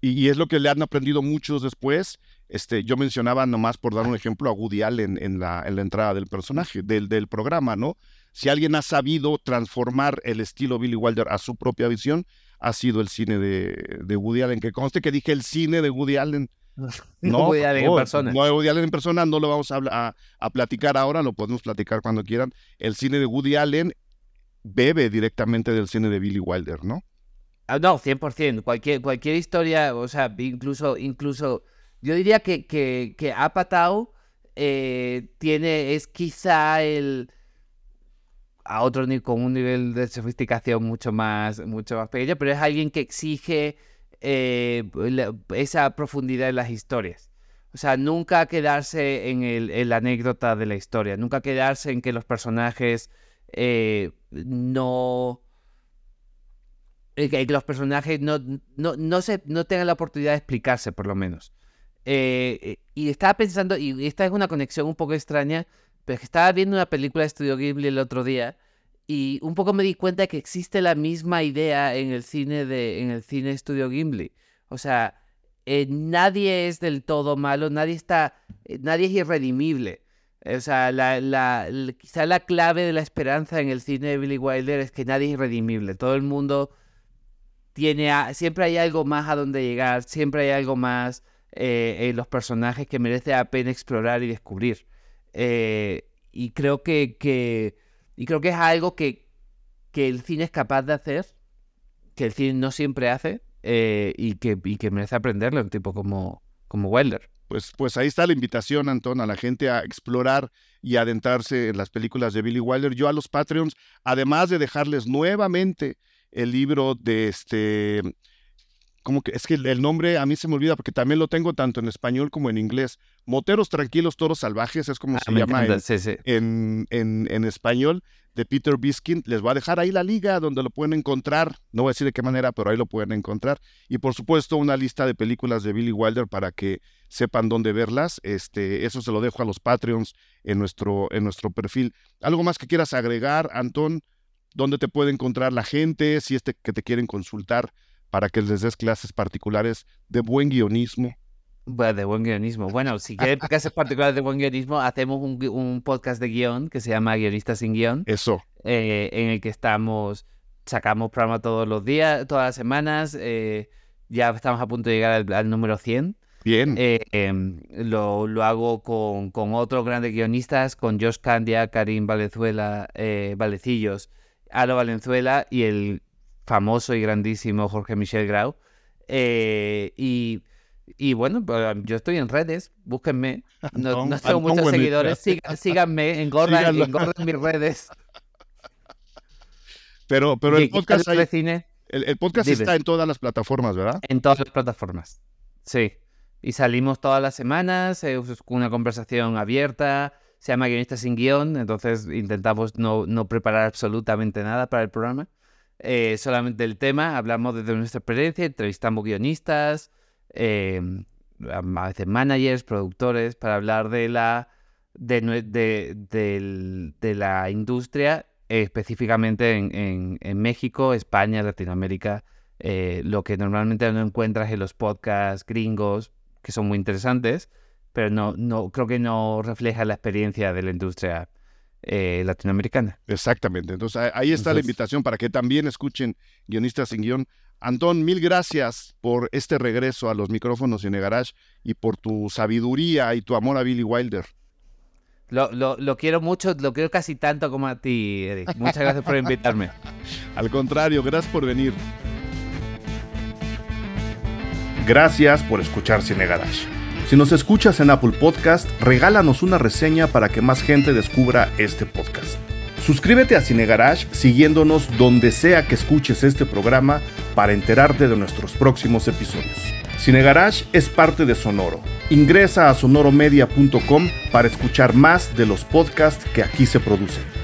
Y, es lo que le han aprendido muchos después. Este, yo mencionaba nomás por dar un ejemplo a Woody Allen en la, en la entrada del personaje, del, del programa, ¿no? Si alguien ha sabido transformar el estilo Billy Wilder a su propia visión, ha sido el cine de, de Woody Allen. Que conste que dije el cine de Woody Allen (laughs)
No, Woody Allen en persona.
No, Woody Allen en persona no lo vamos a, a, platicar ahora, lo podemos platicar cuando quieran. El cine de Woody Allen bebe directamente del cine de Billy Wilder, ¿no?
Ah, no, 100%. Cualquier, cualquier historia, o sea, incluso, incluso yo diría que, que, que Apatow eh, tiene, es quizá el a otro con un nivel de sofisticación mucho más, mucho más pequeño, pero es alguien que exige eh, esa profundidad en las historias. O sea, nunca quedarse en, el, la anécdota de la historia, nunca quedarse en que los personajes eh, no... Que los personajes no, no, no, se, no tengan la oportunidad de explicarse, por lo menos. Eh, y estaba pensando, y esta es una conexión un poco extraña, pero es que estaba viendo una película de Estudio Ghibli el otro día y un poco me di cuenta de que existe la misma idea en el cine de en el cine estudio Gimli. O sea, eh, nadie es del todo malo, nadie está, eh, nadie es irredimible. O sea, la, la, quizá la clave de la esperanza en el cine de Billy Wilder es que nadie es irredimible. Todo el mundo tiene, siempre hay algo más a donde llegar, siempre hay algo más eh, los personajes que merece la pena explorar y descubrir. y creo que, que y creo que es algo que, que el cine es capaz de hacer, que el cine no siempre hace, eh, y, que, y que merece aprenderlo un tipo como, como Wilder.
Pues, pues ahí está la invitación, Antón, a la gente a explorar y adentrarse en las películas de Billy Wilder. Yo a los Patreons, además de dejarles nuevamente el libro de este como que es que el nombre a mí se me olvida porque también lo tengo tanto en español como en inglés. Moteros tranquilos, toros salvajes es como ah, se llama en, en, español de Peter Biskin. Les voy a dejar ahí la liga donde lo pueden encontrar. No voy a decir de qué manera, pero ahí lo pueden encontrar. Y por supuesto una lista de películas de Billy Wilder para que sepan dónde verlas. Este, eso se lo dejo a los Patreons en nuestro, en nuestro perfil. ¿Algo más que quieras agregar, Antón? ¿Dónde te puede encontrar la gente? Si es que te quieren consultar para que les des clases particulares de buen guionismo.
Bueno, de buen guionismo. Bueno, si quieren clases particulares de buen guionismo, hacemos un, podcast de guion que se llama Guionistas sin guion.
Eso.
Eh, en el que estamos, sacamos programa todos los días, todas las semanas. Eh, ya estamos a punto de llegar al, número 100.
Bien.
Eh, em, lo, lo, hago con, con, otros grandes guionistas, con Josh Candia, Karim Valenzuela, Valecillos, Alo Valenzuela y el famoso y grandísimo Jorge Michel Grau. Eh, y, y, bueno, pues, yo estoy en redes, búsquenme. (laughs) No, tengo muchos seguidores, (laughs) síganme, engordan, engordan mis redes. (laughs)
Pero, pero el podcast, el, podcast está en todas las plataformas, ¿verdad?
En todas las plataformas, sí. Y salimos todas las semanas, es una conversación abierta, se llama Guionista sin guion, entonces intentamos no, no preparar absolutamente nada para el programa. Eh, solamente el tema, hablamos desde nuestra experiencia, entrevistamos guionistas, eh, a veces managers, productores, para hablar de la, de, de, la industria, específicamente en, en, México, España, Latinoamérica, eh, lo que normalmente no encuentras en los podcasts gringos, que son muy interesantes, pero no, no creo que no refleja la experiencia de la industria eh, latinoamericana.
Exactamente. Entonces ahí está la invitación para que también escuchen Guionistas sin Guión. Antón, mil gracias por este regreso a los micrófonos en Garage y por tu sabiduría y tu amor a Billy Wilder.
Lo, lo, quiero mucho, lo quiero casi tanto como a ti, Eric. Muchas gracias por invitarme. (laughs)
Al contrario, gracias por venir. Gracias por escuchar Cine Garage. Si nos escuchas en Apple Podcast, regálanos una reseña para que más gente descubra este podcast. Suscríbete a Cine Garage siguiéndonos donde sea que escuches este programa para enterarte de nuestros próximos episodios. Cine Garage es parte de Sonoro. Ingresa a sonoromedia.com para escuchar más de los podcasts que aquí se producen.